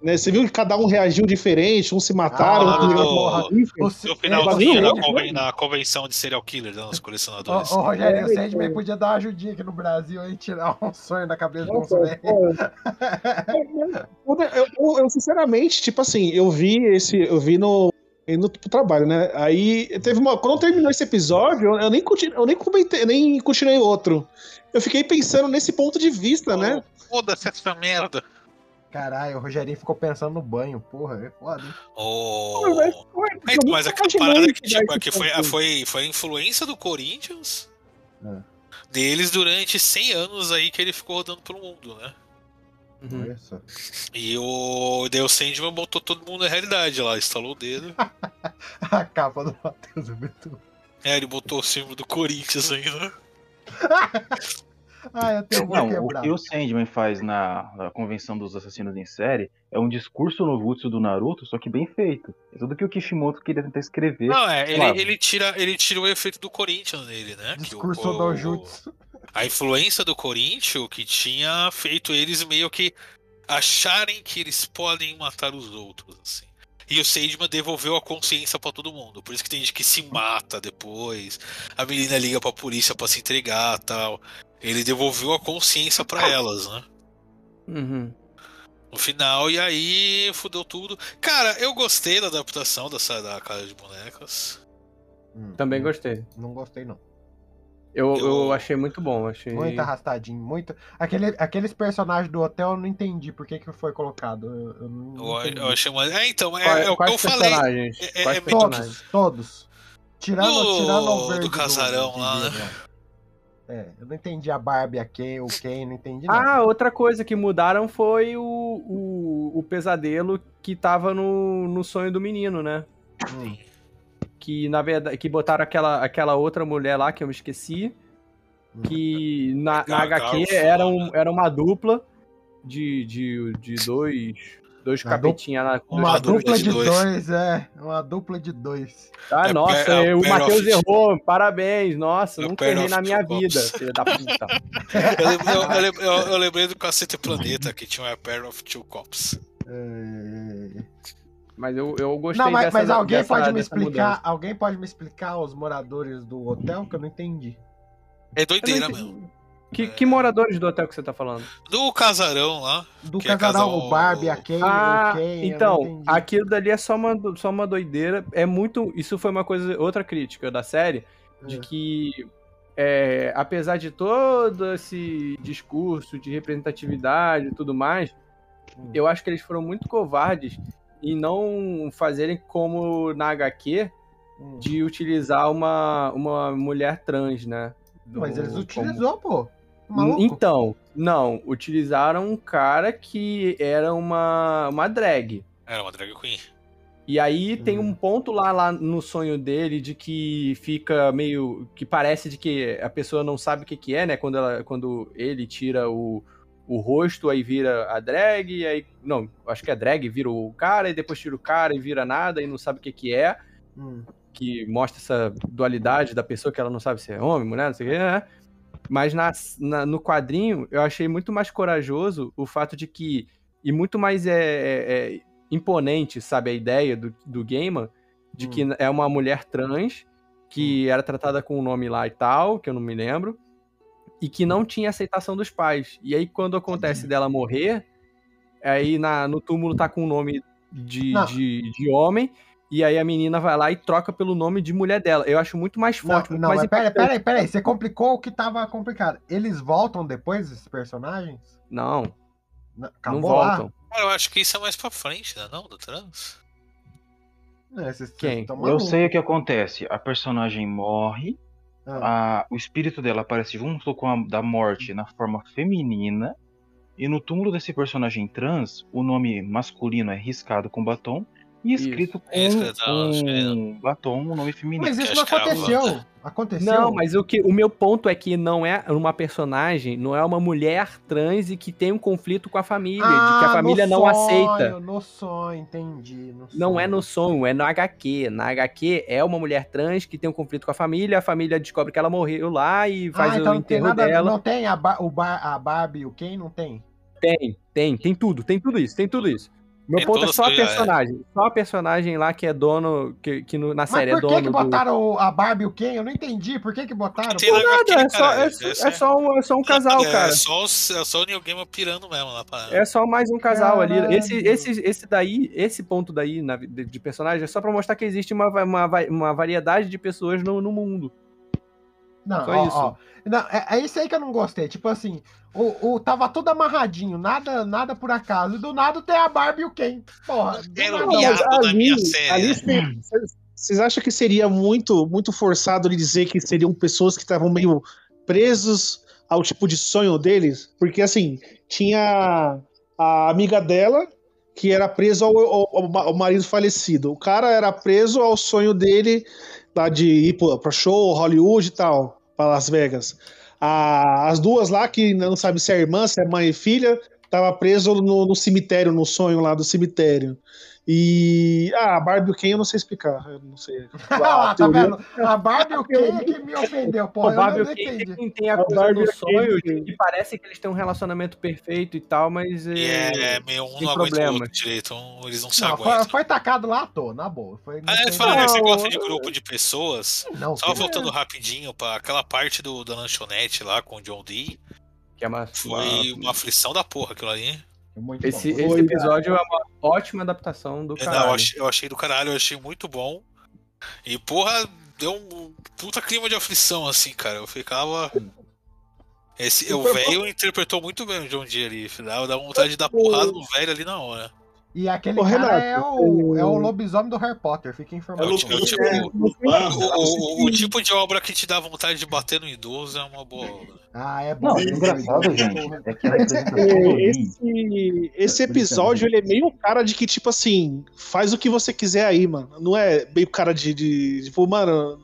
Né? Você viu que cada um reagiu diferente, uns se mataram, Ah, outros porra. No é, finalzinho, o na, Sandman- conven- na convenção de serial killer, né, os Ô, colecionadores. ô, Rogério, o É, Sandman é. podia dar uma ajudinha aqui no Brasil e tirar um sonho da cabeça um velho. pô, eu, eu- eu, sinceramente, tipo assim, eu vi esse, eu vi no indo pro trabalho, né? Aí teve uma, quando terminou esse episódio, eu, nem continu, eu nem comentei, nem continuei outro. Eu fiquei pensando nesse ponto de vista, né? Foda-se essa merda. Caralho, o Rogerinho ficou pensando no banho, porra, é foda, hein? Oh. Pô, mas, É, nunca mas aquela parada que, tipo, foi, ponto. foi, foi a influência do Corinthians É. deles durante 100 anos aí que ele ficou rodando pelo mundo, né? Uhum. E o o Sandman botou todo mundo na realidade lá, instalou o dedo. [LAUGHS] A capa do Matheus é muito. É, ele botou o símbolo do Corinthians [LAUGHS] ainda. Ah, eu tenho um Não, o quebrado. que o Sandman faz na, na convenção dos assassinos em série é um discurso no Jutsu do Naruto, só que bem feito. É tudo que o Kishimoto queria tentar escrever. Não, é, Claro. ele, ele, tira, ele tira o efeito do Corinthians nele, né? Que Discurso o- do Jutsu. A influência do Corinthians que tinha feito eles meio que acharem que eles podem matar os outros, assim. E o Sandman devolveu a consciência pra todo mundo. Por isso que tem gente que se mata depois. A menina liga pra polícia pra se entregar tal. Ele devolveu a consciência pra elas, né? Uhum. No final, e aí fudeu tudo. Cara, eu gostei da adaptação dessa da Casa de Bonecas. Hum, Também gostei. Não gostei, não. Eu, eu... Eu- achei muito bom, achei. Muito arrastadinho, muito. Aquele, aqueles personagens do hotel eu não entendi por que, que foi colocado. Eu, eu não Eu, eu achei mais. É, então, é, Quais, é o que eu falei. personagens? É- é- é? Todos, todos. Tirando, Do- tirando o do verde casarão de lá, né? vidro É, eu não entendi a Barbie, a Ken, o Ken, não entendi nada. Ah, outra coisa que mudaram foi o, o, o pesadelo que tava no, no sonho do menino, né? Hum. Que na verdade que botaram aquela, aquela outra mulher lá que eu me esqueci. Que na, na Gar- HQ era, um, era uma dupla de, de, de dois, dois Uma capetinhas lá. Uma dupla de de dois. dois. é. Uma dupla de dois. Ah, É nossa, é o Matheus errou. Parabéns, nossa, É nunca errei na minha vida, filho da puta. Eu, eu- eu eu- eu lembrei do Cacete Planeta, que tinha uma pair of two cops. É... Mas eu, eu gostei Não, mas, dessa mas alguém dessa- pode me explicar. mudança. Alguém pode me explicar os moradores do hotel que eu não entendi. É doideira mesmo. Que, que moradores do hotel que você tá falando? Do casarão lá. Do Que é casarão, casal- o Barbie, a Ken, Ah, o Ken. então, aquilo dali é só uma, do- só uma doideira. É muito. Isso foi uma coisa, outra crítica da série, de É. que é, apesar de todo esse discurso de representatividade e tudo mais, Hum. eu acho que eles foram muito covardes em não fazerem como na HQ Hum. de utilizar uma, uma mulher trans, né? Do- Mas eles como- utilizou, pô. Maluco. Então, não, utilizaram um cara que era uma, uma drag. Era uma drag queen. E aí tem Hum. um ponto lá, lá no sonho dele de que fica meio. que parece de que a pessoa não sabe o que, que é, né? Quando, ela, quando ele tira o, o rosto, aí vira a drag, e aí. Não, acho que é drag, vira o cara, e depois tira o cara e vira nada, e não sabe o que, que é. Hum. Que mostra essa dualidade da pessoa que ela não sabe se é homem, mulher, não sei o que, né? Mas na, na- no quadrinho, eu achei muito mais corajoso o fato de que. E muito mais é, é- é imponente, sabe, a ideia do, do Gaiman, de Hum. que é uma mulher trans que era tratada com um nome lá e tal, que eu não me lembro, e que não tinha aceitação dos pais. E aí, quando acontece dela morrer, aí na, no túmulo tá com o nome de, Não. de, de homem, e aí a menina vai lá e troca pelo nome de mulher dela. Eu acho muito mais Não, forte, muito não mais mas pera, impactante. pera aí, pera aí. Você complicou o que tava complicado. Eles voltam depois, esses personagens? Não, Não, não acabou lá? voltam. Cara, eu acho que isso é mais pra frente, né? Não, do trans? É, vocês- Quem? Eu sei o que acontece. A personagem morre, Ah, a- o espírito dela aparece junto com a da morte na forma feminina. E no túmulo desse personagem trans, o nome masculino é riscado com batom e Isso. escrito com É escrito, ah, um batom o nome feminino. Mas isso não aconteceu. Aconteceu. Não, mas o, que, o meu ponto é que não é uma personagem, não é uma mulher trans e que tem um conflito com a família, de que a Ah, família no não sonho, aceita. No sonho, entendi. no Não sonho. é no sonho, é no HQ. Na HQ é uma mulher trans que tem um conflito com a família, a família descobre que ela morreu lá e faz Ah, o então não tem enterro nada. dela. Não tem a, Bar- o bar, a Barbie e o Ken? Não tem? Tem, tem, tem tudo, tem tudo isso, tem tudo isso. Meu Tem ponto é só a é. personagem. Só a personagem lá que é dono, que, que no- na Mas série é por dono que, que do- botaram o- a Barbie e o Ken? Eu não entendi. Por que, que botaram? Tem na Nada, HQ, é só, cara, é, é só um, é só um [LAUGHS] casal, é, cara. Só, os- é só o Neil Gaiman pirando mesmo lá pra... É só mais um casal ali. Esse, esse, esse daí, esse ponto daí na- de, de personagem é só pra mostrar que existe uma, uma, uma variedade de pessoas no, no mundo. Não, Só ó, isso. ó. Não, é, é isso aí que eu não gostei. Tipo assim, o, o, tava tudo amarradinho, nada, nada por acaso. E do nada tem a Barbie e o Ken. Porra, do Quero nada. Não, Mas diabo da ali, minha série. ali cê- vocês acham que seria muito, muito forçado ele dizer que seriam pessoas que estavam meio presos ao tipo de sonho deles? Porque assim, tinha a amiga dela que era presa ao, ao- ao ma- ao marido falecido. O cara era preso ao sonho dele lá de ir pra show, Hollywood e tal, pra Las Vegas. A- as duas lá, que não sabe se é irmã, se é mãe e filha, tava preso no, no cemitério, no sonho lá do cemitério. E. Ah, a Barbie e o Ken eu não sei explicar. Eu não sei. [LAUGHS] Ah, A tá teoria- vendo? A Barbie e o Ken é que me [LAUGHS] ofendeu, porra. o Barbie eu e não o Ken entendi. tem, tem a A coisa Barbie do Ken sonho tem- que parece que eles têm um relacionamento perfeito e tal, mas E é, é meio um tem não aguenta o problema. outro direito, um- eles não se Não, foi, aguentam. foi tacado lá à toa, na boa. Foi, não Ah, tem falando, nada- você Não, gosta de grupo de pessoas? Não, Só voltando rapidinho pra aquela parte do, da lanchonete lá com o John Dee, que é uma, foi uma- uma aflição da porra aquilo ali. Muito esse, bom. esse Foi, episódio é uma ótima adaptação do não, caralho. eu, achei, eu achei do caralho, eu achei muito bom. E porra, deu um puta clima de aflição, assim, cara. Eu ficava. Esse, o velho interpretou muito bem o John Dee ali. Dava dava vontade de dar porrada no velho ali na hora. E aquele Ô, cara Renato, é, o, é o lobisomem do Harry Potter, fica É informado. o, tipo- o tipo, É, o, o- o tipo de obra que te dá vontade de bater no idoso é uma boa obra. Ah, é bom. Não, o engraçado, gente, é que É, Esse, esse episódio, ele é meio cara de que, tipo assim, faz o que você quiser aí, mano. Não é meio cara de, de, tipo, mano,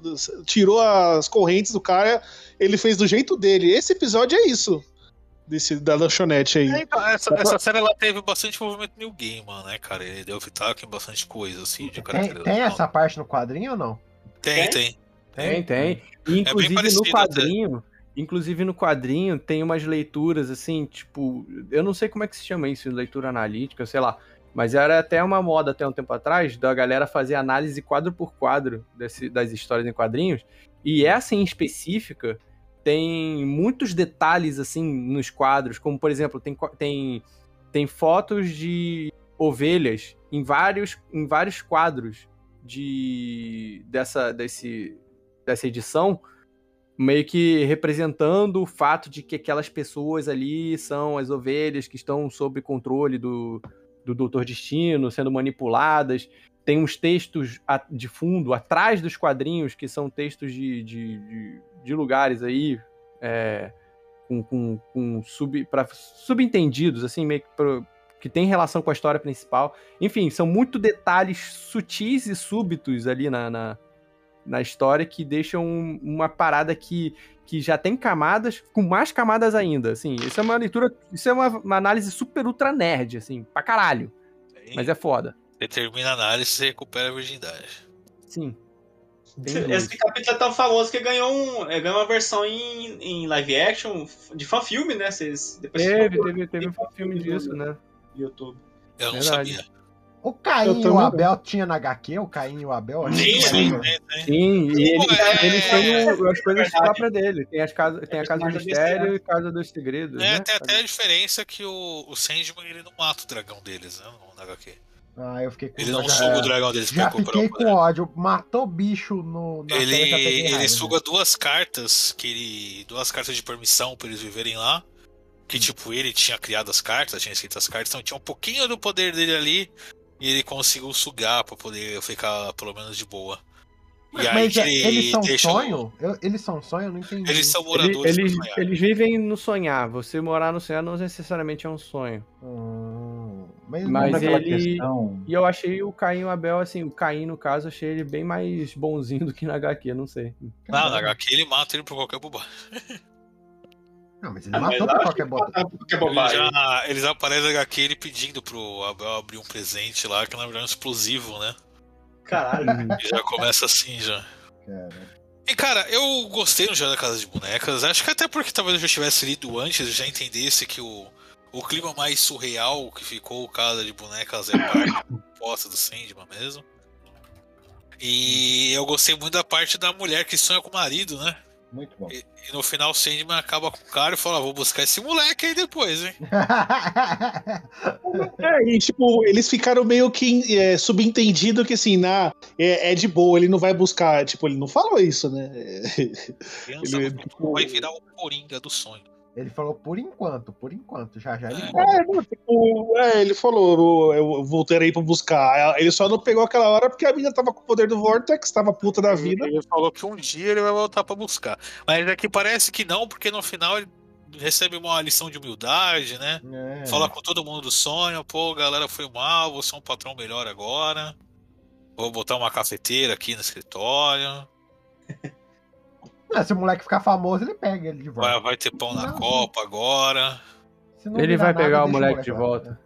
tirou as correntes do cara, ele fez do jeito dele. Esse episódio é isso. Desse, da lanchonete aí. É, então, essa, essa série ela teve bastante envolvimento no New Game, mano, né, cara? Ele deu pitaco em bastante coisa, assim, de Tem, caracterização. tem essa parte no quadrinho ou não? Tem, tem. Tem, tem. E, inclusive no parecido quadrinho, inclusive no quadrinho tem umas leituras assim, tipo, eu não sei como é que se chama isso, leitura analítica, sei lá. Mas era até uma moda até um tempo atrás da galera fazer análise quadro por quadro desse- das histórias em quadrinhos. E essa em específica tem muitos detalhes assim nos quadros, como por exemplo, tem, tem, tem fotos de ovelhas em vários, em vários quadros de dessa, desse, dessa edição, meio que representando o fato de que aquelas pessoas ali são as ovelhas que estão sob controle do, do Doutor Destino sendo manipuladas. Tem uns textos de fundo, atrás dos quadrinhos, que são textos de, de, de, de lugares aí, é, com, com, com sub, pra, subentendidos, assim, meio que, pro- que tem relação com a história principal. Enfim, são muito detalhes sutis e súbitos ali na, na, na história que deixam um- uma parada que, que já tem camadas, com mais camadas ainda, assim. Isso é uma leitura, isso é uma, uma análise super ultra nerd, assim, pra caralho. Mas é foda. Você termina a análise e recupera a virgindade. Sim. Esse capítulo é tão famoso que ganhou, um, é, ganhou uma versão em, em live action de fan-filme, né? Vocês, depois Teve, teve, teve um filme disso, né? YouTube. Eu não Verdade. sabia. O Caim e o. Abel tinha na HQ? O Caim e o Abel? Acho que Sim, sim, sim, Sim, e ele, é, ele tem o- as coisas verdade. próprias dele. Tem, as casas, tem a Casa do personagem Mistério e Casa dos Segredos, É, né? tem até a diferença que o, o Sandman ele não mata o dragão deles, né? No HQ. Ah, eu fiquei com Ele não já- suga o dragão deles pra Já recuperar fiquei o com ódio. Matou bicho no, na Ele, ele raiva, suga duas cartas que ele. duas cartas de permissão pra eles viverem lá. Que tipo, ele tinha criado as cartas, tinha escrito as cartas, então tinha um pouquinho do poder dele ali. E ele conseguiu sugar pra poder ficar pelo menos de boa. E Mas, é- ele eles são deixa sonho? Eu- eles são sonho? Eu não entendi. Eles são moradores eles, do sonhar. eles vivem no sonhar. Você morar no sonhar não necessariamente é um sonho. Hum, mas Mas ele- questão. E eu achei o Caim e o Abel, assim, o Caim, no caso, achei ele bem mais bonzinho [LAUGHS] do que na HQ, não sei. Não, na HQ ele mata ele por qualquer bobagem. [LAUGHS] Não, mas ele Ah, mas matou por qualquer. Que Ele bobagem. já, eles aparecem na HQ ele pedindo pro Abel abrir um presente lá, que na verdade é um explosivo, né? Caralho. [LAUGHS] Já começa assim já. Cara. E cara, eu gostei no Jogo da Casa de Bonecas. Acho que até porque talvez eu já tivesse lido antes, eu já entendesse que o, o clima mais surreal que ficou o Casa de Bonecas é parte [COUGHS] do posta do Sandman mesmo. E eu gostei muito da parte da mulher que sonha com o marido, né? Muito bom. E, e no final o Sandman acaba com o cara e fala: "Ah, vou buscar esse moleque aí depois, hein? [LAUGHS] É, e tipo, eles ficaram meio que é, subentendido que assim, na, é, é de boa, ele não vai buscar. Tipo, ele não falou isso, né? Criança Ele- futuro vai virar o Coringa do sonho. Ele falou por enquanto, por enquanto. Já já ele É. conta. É, não, tipo, é, ele falou, eu aí pra buscar. Ele só não pegou aquela hora porque a mina tava com o poder do Vortex, tava puta da vida. Ele falou que um dia ele vai voltar pra buscar. Mas é que parece que não, porque no final ele recebe uma lição de humildade, né? É. Fala com todo mundo do sonho, pô, galera foi mal, vou ser um patrão melhor agora. Vou botar uma cafeteira aqui no escritório. [LAUGHS] Não, se o moleque ficar famoso, ele pega ele de volta. Vai, vai ter pão na Não. Copa agora. Ele vai nada, pegar o moleque de lá. volta.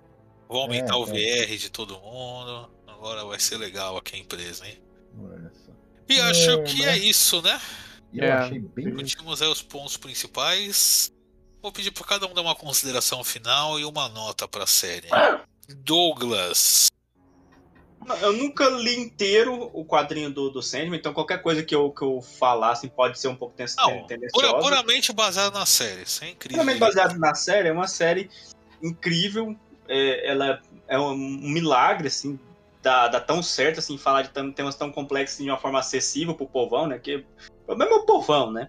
Vou aumentar É, o é. VR de todo mundo. Agora vai ser legal aqui a empresa, hein? Só. E acho É, que né? é isso, né? Eu É. achei bem. Discutimos aí os pontos principais. Vou pedir para cada um dar uma consideração final e uma nota para a série. Douglas. Eu nunca li inteiro o quadrinho do, do Sandman, então qualquer coisa que eu, que eu falar assim, pode ser um pouco tendenciosa. pura- puramente baseado na série. Isso é incrível. Puramente baseado na série, é uma série incrível. é, ela é um, um milagre, assim, dá, dá tão certo, assim, falar de temas tão complexos de uma forma acessível pro povão, né? Que o problema é o povão, né?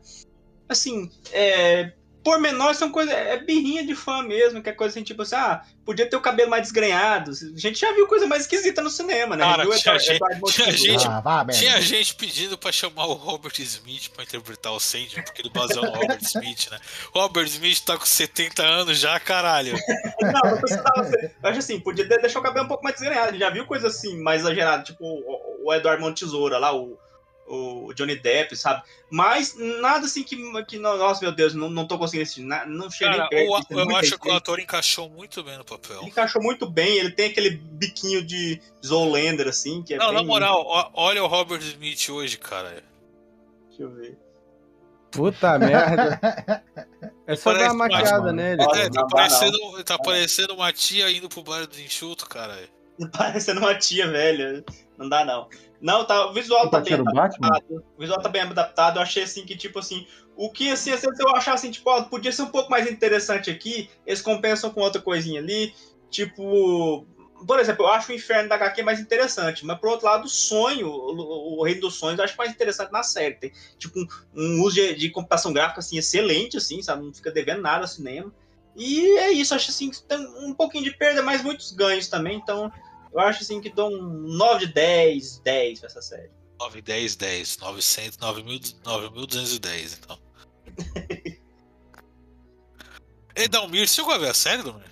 Assim, é, pormenores são coisa, é birrinha de fã mesmo, que é coisa assim, tipo assim, ah, podia ter o cabelo mais desgrenhado. A gente já viu coisa mais esquisita no cinema, né? Cara, tinha Eduardo- gente- Eduardo tinha gente- Ah, vá. Tinha gente pedindo pra chamar o Robert Smith pra interpretar o Sandman, porque ele baseou no Robert [LAUGHS] Smith, né? Robert Smith tá com 70 anos já, caralho. Não, precisava ser. Eu acho assim, podia de- deixar o cabelo um pouco mais desgrenhado. A gente já viu coisa assim, mais exagerada, tipo o, o Eduardo Montesoura lá, o, o Johnny Depp, sabe? Mas nada assim que, que nossa, meu Deus, não, não tô conseguindo assistir. Não cheguei Cara, perto. o- é eu acho que o ator encaixou muito bem no papel. Ele encaixou muito bem, ele tem aquele biquinho de Zoolander, assim, que é Não, bem... na moral, olha o Robert Smith hoje, cara. Deixa eu ver. Puta [LAUGHS] merda. É só dar uma maquiada nele. É, tá, parecendo, tá parecendo uma tia indo pro bar do enxuto, cara. Parecendo uma tia velha. Não dá, não. Não, tá, o visual tá bem Batman? adaptado. O visual tá bem adaptado. Eu achei assim que, tipo assim, o que assim, às vezes eu achar assim, tipo, ó, podia ser um pouco mais interessante aqui, eles compensam com outra coisinha ali. Tipo. Por exemplo, eu acho o inferno da HQ mais interessante, mas por outro lado, o sonho, o, o Reino dos Sonhos, eu acho mais interessante na série. Tem, tipo, um, um uso de, de computação gráfica assim, excelente, assim, sabe? Não fica devendo nada ao cinema. E é isso, acho assim que tem um pouquinho de perda, mas muitos ganhos também. Então, eu acho assim que dou um 9 de 10, 10 pra essa série. 9, 10, 10. 900, 9.210, então. [LAUGHS] Ei, Dalmir, você chegou a ver a série, Dalmir?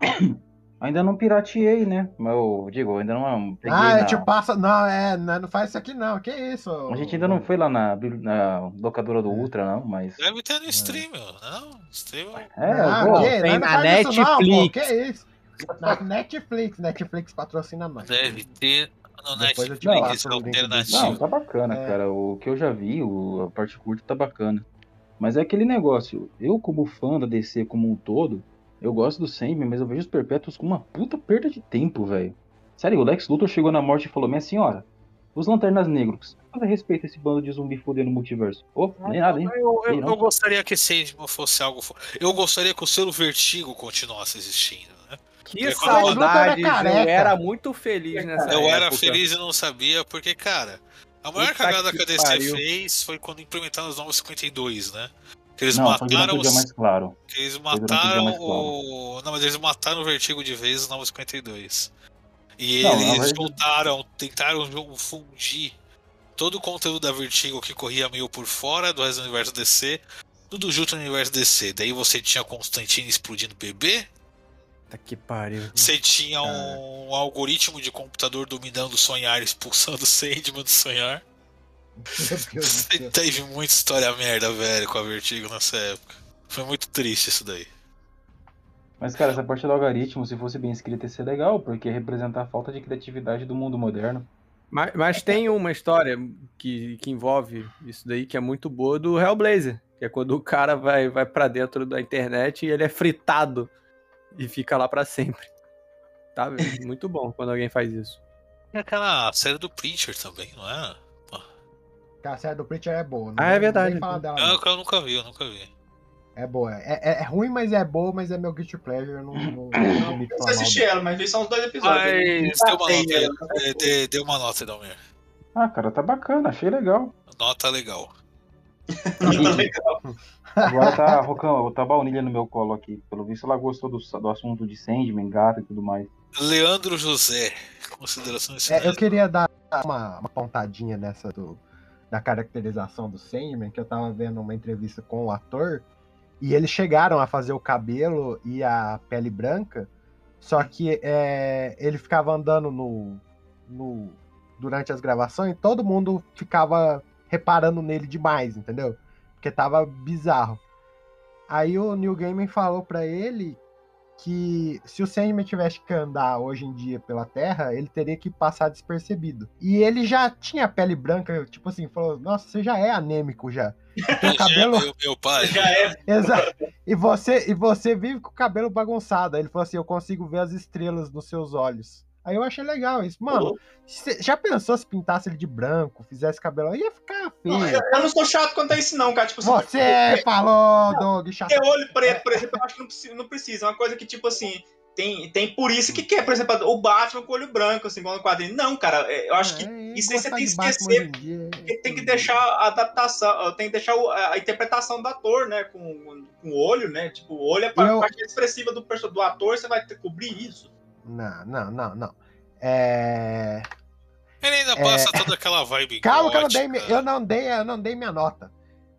[COUGHS] Ainda não pirateei, né? Mas eu digo, ainda não peguei Ah, na... é tipo, passa. Não, é, não, faz isso aqui não. Que isso? A gente ainda não foi lá na, na locadora do Ultra, não, mas... Deve ter no stream, meu. Não, stream. É, ah, eu vou. que? tem Não, não na faz isso não, pô. Netflix. Que isso? [LAUGHS] Na Netflix, Netflix patrocina nós. Deve ter no Depois eu Netflix link do- Não, tá bacana, É. cara. O que eu já vi, o- a parte curta tá bacana. Mas é aquele negócio, eu como fã da DC como um todo, eu gosto do Sandman, mas eu vejo os Perpétuos com uma puta perda de tempo, velho. Sério, o Lex Luthor chegou na morte e falou, minha senhora, os Lanternas Negros, nada respeita esse bando de zumbi fodendo o multiverso. Ô, nem nada, hein? Eu, eu- eu gostaria que Sandman fosse algo. fo- Eu gostaria que o selo Vertigo continuasse existindo? Que É, quando- saudades, careca. eu era muito feliz nessa Eu era época. feliz e não sabia, porque, cara, a maior Puta cagada que a DC pariu. fez foi quando implementaram os novos 52, né? Que eles Não, mataram os. mais claro. Que eles mataram mais claro. o. Não, mas eles mataram o Vertigo de vez os novos 52. E Não, eles verdade- juntaram, tentaram fundir todo o conteúdo da Vertigo que corria meio por fora do resto do universo DC, tudo junto no universo DC. Daí você tinha Constantine explodindo bebê, Puta que pariu. você tinha um algoritmo de computador dominando o sonhar, [LAUGHS] expulsando o Sandman do sonhar. Céu. Teve muita história merda, velho, com a Vertigo nessa época. Foi muito triste isso daí. Mas, cara, essa parte do algoritmo, se fosse bem escrita, ia ser legal, porque ia representar a falta de criatividade do mundo moderno. Mas, mas tem uma história que, que envolve isso daí que é muito boa do Hellblazer. Que é quando o cara vai, vai para dentro da internet e ele é fritado e fica lá pra sempre. Tá? Muito bom quando alguém faz isso. Tem aquela série do Preacher também, não é? A série do Preacher é boa. não Ah, é verdade. falar dela, Não, não. que eu nunca vi, eu nunca vi. É boa. É, é, é ruim, mas é boa, mas é meu guilty pleasure. Eu não, não, não mal assisti ela, mas vi só uns dois episódios. Mas deu uma nota aí. dê- Dê uma nota aí, Dalmir. Ah, cara, tá bacana, achei legal. Nota legal. [LAUGHS] Agora tá, Rocão, tá baunilha no meu colo aqui. Pelo visto, ela gostou do, do assunto de Sandman, gato e tudo mais. Leandro José. Considerações É, eu queria dar uma, uma pontadinha nessa do, da caracterização do Sandman, que eu tava vendo uma entrevista com o ator, e eles chegaram a fazer o cabelo e a pele branca, só que é, ele ficava andando no, no durante as gravações e todo mundo ficava reparando nele demais, entendeu? Porque tava bizarro. Aí o Neil Gaiman falou pra ele que se o Sandman tivesse que andar hoje em dia pela Terra, ele teria que passar despercebido. E ele já tinha a pele branca, tipo assim, falou: Nossa, você já é anêmico já. [LAUGHS] Tem o cabelo. Meu, meu pai. Já é. Exato. E você, e você vive com o cabelo bagunçado. Aí ele falou assim: Eu consigo ver as estrelas nos seus olhos. Aí eu achei legal isso. Mano, cê já pensou se pintasse ele de branco, fizesse cabelo? Ia ficar Não, feio. eu, eu não sou chato quanto a isso, não, cara. Tipo, assim, Você falou, Doug, chato. ter olho preto, por exemplo, eu acho que não precisa. Não precisa. É uma coisa que, tipo assim, tem, tem por isso que quer, por exemplo, o Batman com olho branco, assim, igual no quadrinho. Não, cara, é, eu acho que É, isso aí você tem que esquecer, tem que deixar a adaptação, tem que deixar a interpretação do ator, né, com, com o olho, né? Tipo, o olho é a Eu- parte expressiva do, do ator, você vai cobrir isso. Não, não, não, não. É. Ele ainda passa toda aquela vibe [LAUGHS] Calma que eu não dei, eu não dei, eu não dei minha nota.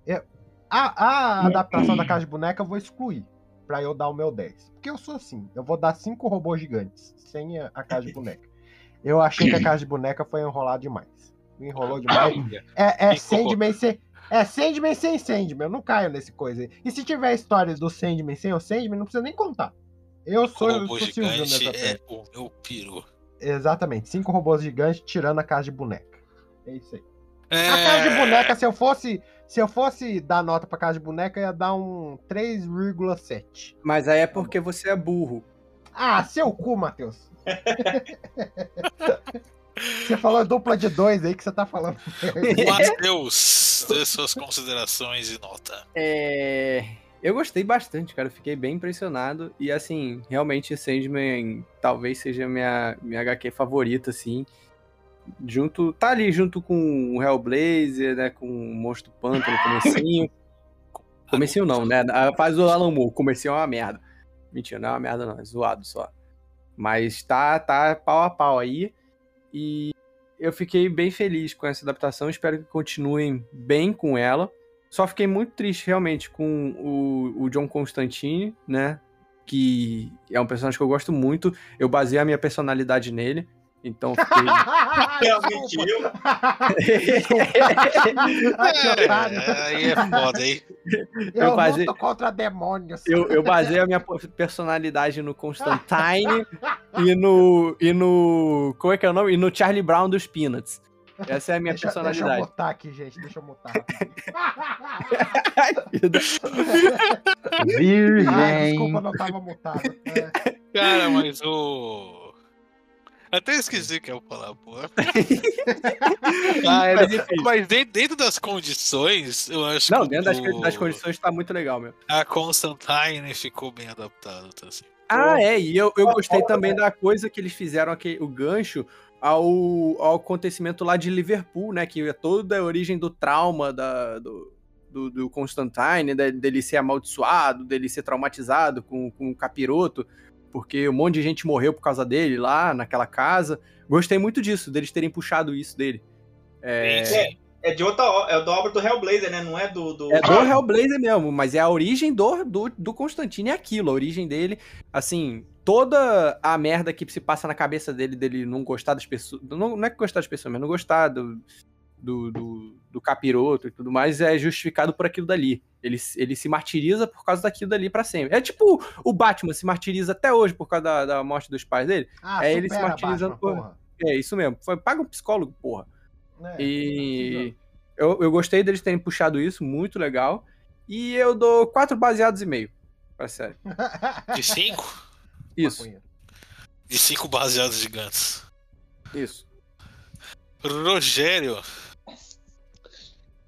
Eu- a, a adaptação da Casa de Boneca eu vou excluir, pra eu dar o meu 10. Porque eu sou assim, eu vou dar cinco robôs gigantes, sem a, a Casa de Boneca. Eu achei que a Casa de Boneca foi enrolar demais. Me enrolou demais. É, é Sandman sem... É Sandman sem Sandman, eu não caio nesse coisa aí. E se tiver histórias do Sandman sem o Sandman, não precisa nem contar. Eu O sou, eu robô sou Silvio gigante é o meu piru. Exatamente, cinco robôs gigantes tirando a casa de boneca. É isso aí. É... A casa de boneca, se eu fosse, se eu fosse dar nota pra casa de boneca, eu ia dar um 3,7. Mas aí é porque você é burro. Ah, seu cu, Matheus. [LAUGHS] você falou dupla de dois aí que você tá falando. Matheus, dê suas considerações e nota. É. Eu gostei bastante, cara. Fiquei bem impressionado. E assim, realmente Sandman talvez seja minha, minha HQ favorita, assim. Junto. Tá ali junto com o Hellblazer, né? Com o Monstro Pântano no comecinho. [LAUGHS] Comecinho não, né? A fase do Alan Moore, comecinho é uma merda. Mentira, não é uma merda não, é zoado só. Mas tá, tá pau a pau aí. E eu fiquei bem feliz com essa adaptação, espero que continuem bem com ela. Só fiquei muito triste realmente com o, o John Constantine, né? Que é um personagem que eu gosto muito. Eu baseei a minha personalidade nele. Então fiquei. [LAUGHS] Realmente eu. É, aí é foda, hein? Eu, eu basei- luto contra demônios. Eu, eu baseei a minha personalidade no Constantine [LAUGHS] e no. e no. Como é que é o nome? E no Charlie Brown dos Peanuts. Essa é a minha Deixa, deixa eu personalidade. mutar aqui, gente. Deixa eu mutar. [LAUGHS] Ah, Virgem. desculpa, não tava mutado. É. Cara, mas o. Até esqueci que eu falar, porra. Ah, é mas, mas dentro, dentro das condições, eu acho Não, que. dentro das, o- das condições tá muito legal, meu. A Constantine ficou bem adaptada, tá assim. Ah, é, e eu, eu gostei também da coisa que eles fizeram aqui, o gancho ao, ao acontecimento lá de Liverpool, né? Que é toda a origem do trauma da, do, do, do Constantine, da- dele ser amaldiçoado, dele ser traumatizado com, com o capiroto, porque um monte de gente morreu por causa dele lá naquela casa. Gostei muito disso, deles terem puxado isso dele. É, É, é de outra é da obra do Hellblazer, né? Não é do. do... É do Hellblazer mesmo, mas é a origem do, do, do Constantine é aquilo, a origem dele, assim, toda a merda que se passa na cabeça dele, dele não gostar das pessoas, não, não é que gostar das pessoas, mas não gostar do, do, do, do capiroto e tudo mais, é justificado por aquilo dali. Ele, ele se martiriza por causa daquilo dali pra sempre. É tipo o Batman se martiriza até hoje por causa da, da morte dos pais dele. Ah, É, ele se martirizando Batman, por- porra. É isso mesmo. Foi, paga um psicólogo, porra. É, E eu, eu gostei deles terem puxado isso, muito legal. E eu dou quatro baseados e meio pra série. [LAUGHS] De cinco? Isso. De cinco baseados gigantes. isso. Rogério.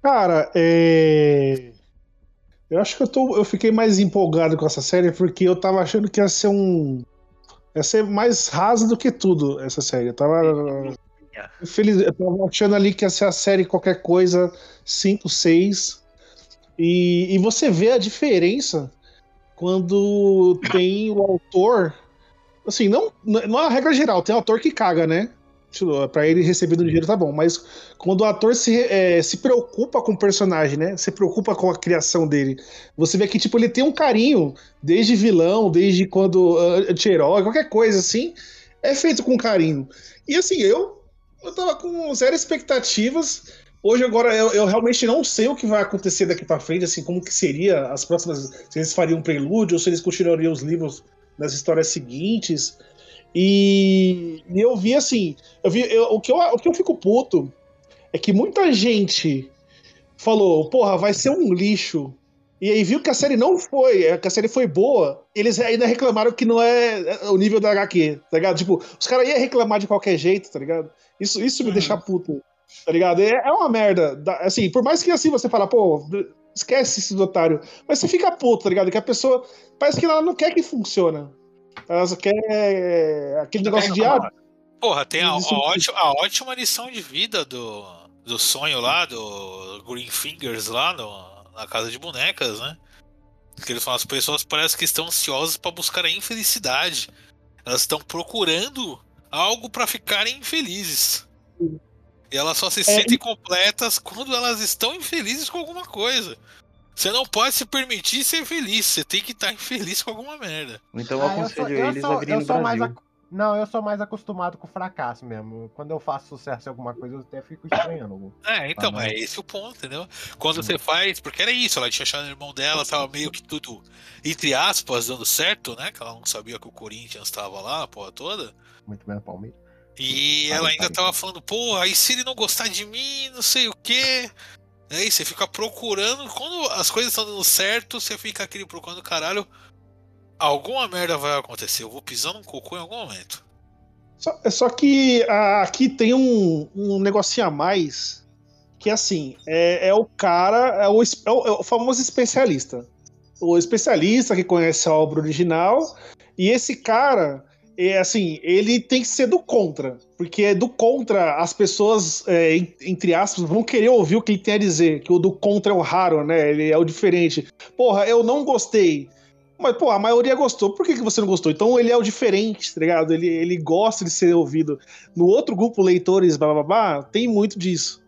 Cara, é. Eu acho que eu, tô, eu fiquei mais empolgado com essa série porque eu tava achando que ia ser um. Ia ser mais rasa do que tudo essa série. Eu tava. Feliz, eu tava achando ali que ia ser a série qualquer coisa, 5, 6. E, e você vê a diferença quando tem o autor. Assim, não, não é a regra geral, tem autor que caga, né? Tipo, Pra ele receber do dinheiro tá bom, mas quando o ator se, é, se preocupa com o personagem, né? Se preocupa com a criação dele. Você vê que, tipo, ele tem um carinho, desde vilão, desde quando uh, anti-herói, qualquer coisa assim, é feito com carinho. E assim, eu, eu tava com zero expectativas. Hoje, agora, eu, eu realmente não sei o que vai acontecer daqui pra frente, assim, como que seria as próximas. Se eles fariam um prelúdio ou se eles continuariam os livros nas histórias seguintes. E, e eu vi assim, eu vi, eu- o, que eu, o que eu fico puto é que muita gente falou, porra, vai ser um lixo. E aí viu que a série não foi, é, que a série foi boa, eles ainda reclamaram que não é o nível da HQ, tá ligado? Tipo, os caras iam reclamar de qualquer jeito, tá ligado? Isso, isso me deixa puto, tá ligado? É, é uma merda. da- Assim, por mais que assim você fala, pô, esquece esse otário, mas você fica puto, tá ligado? Que a pessoa, parece que ela não quer que funcione. Ela só quer é, aquele negócio de, ah, Porra, tem a, ótima, a ótima lição de vida do, do sonho lá, do Green Fingers lá no- na casa de bonecas, né? Que eles falam, as pessoas parecem que estão ansiosas para buscar a infelicidade. Elas estão procurando algo para ficarem infelizes. E elas só se É, sentem completas quando elas estão infelizes com alguma coisa. Você não pode se permitir ser feliz, você tem que estar infeliz com alguma merda. Então eu Ah, eu sou, aconselho eu eles sou- a virem no Brasil. Não, eu sou mais acostumado com o fracasso mesmo. Quando eu faço sucesso em alguma coisa, eu até fico estranhando. É, então, Ah, é esse o ponto, entendeu? Quando você faz, porque era isso, ela tinha achado o irmão dela, tava meio que tudo, entre aspas, dando certo, né? Que ela não sabia que o Corinthians tava lá, a porra toda. Muito menos Palmeiras. E ela ainda parei, tava falando, porra, e se ele não gostar de mim, não sei o quê. Aí você fica procurando, quando as coisas estão dando certo, você fica aquele procurando, caralho, alguma merda vai acontecer, eu vou pisar num cocô em algum momento. Só, é só que ah, aqui tem um, um negocinho a mais que assim é, é o cara, é o, é o- é o famoso especialista. O especialista que conhece a obra original, e esse cara é assim, ele tem que ser do contra. Porque do contra, as pessoas, é, en- entre aspas, vão querer ouvir o que ele tem a dizer. Que o do contra é o raro, né? Ele é o diferente. Porra, eu não gostei. Mas, pô, a maioria gostou. Por que, que você não gostou? Então ele é o diferente, tá ligado? Ele, ele gosta de ser ouvido. No outro grupo, leitores, blá blá blá, tem muito disso.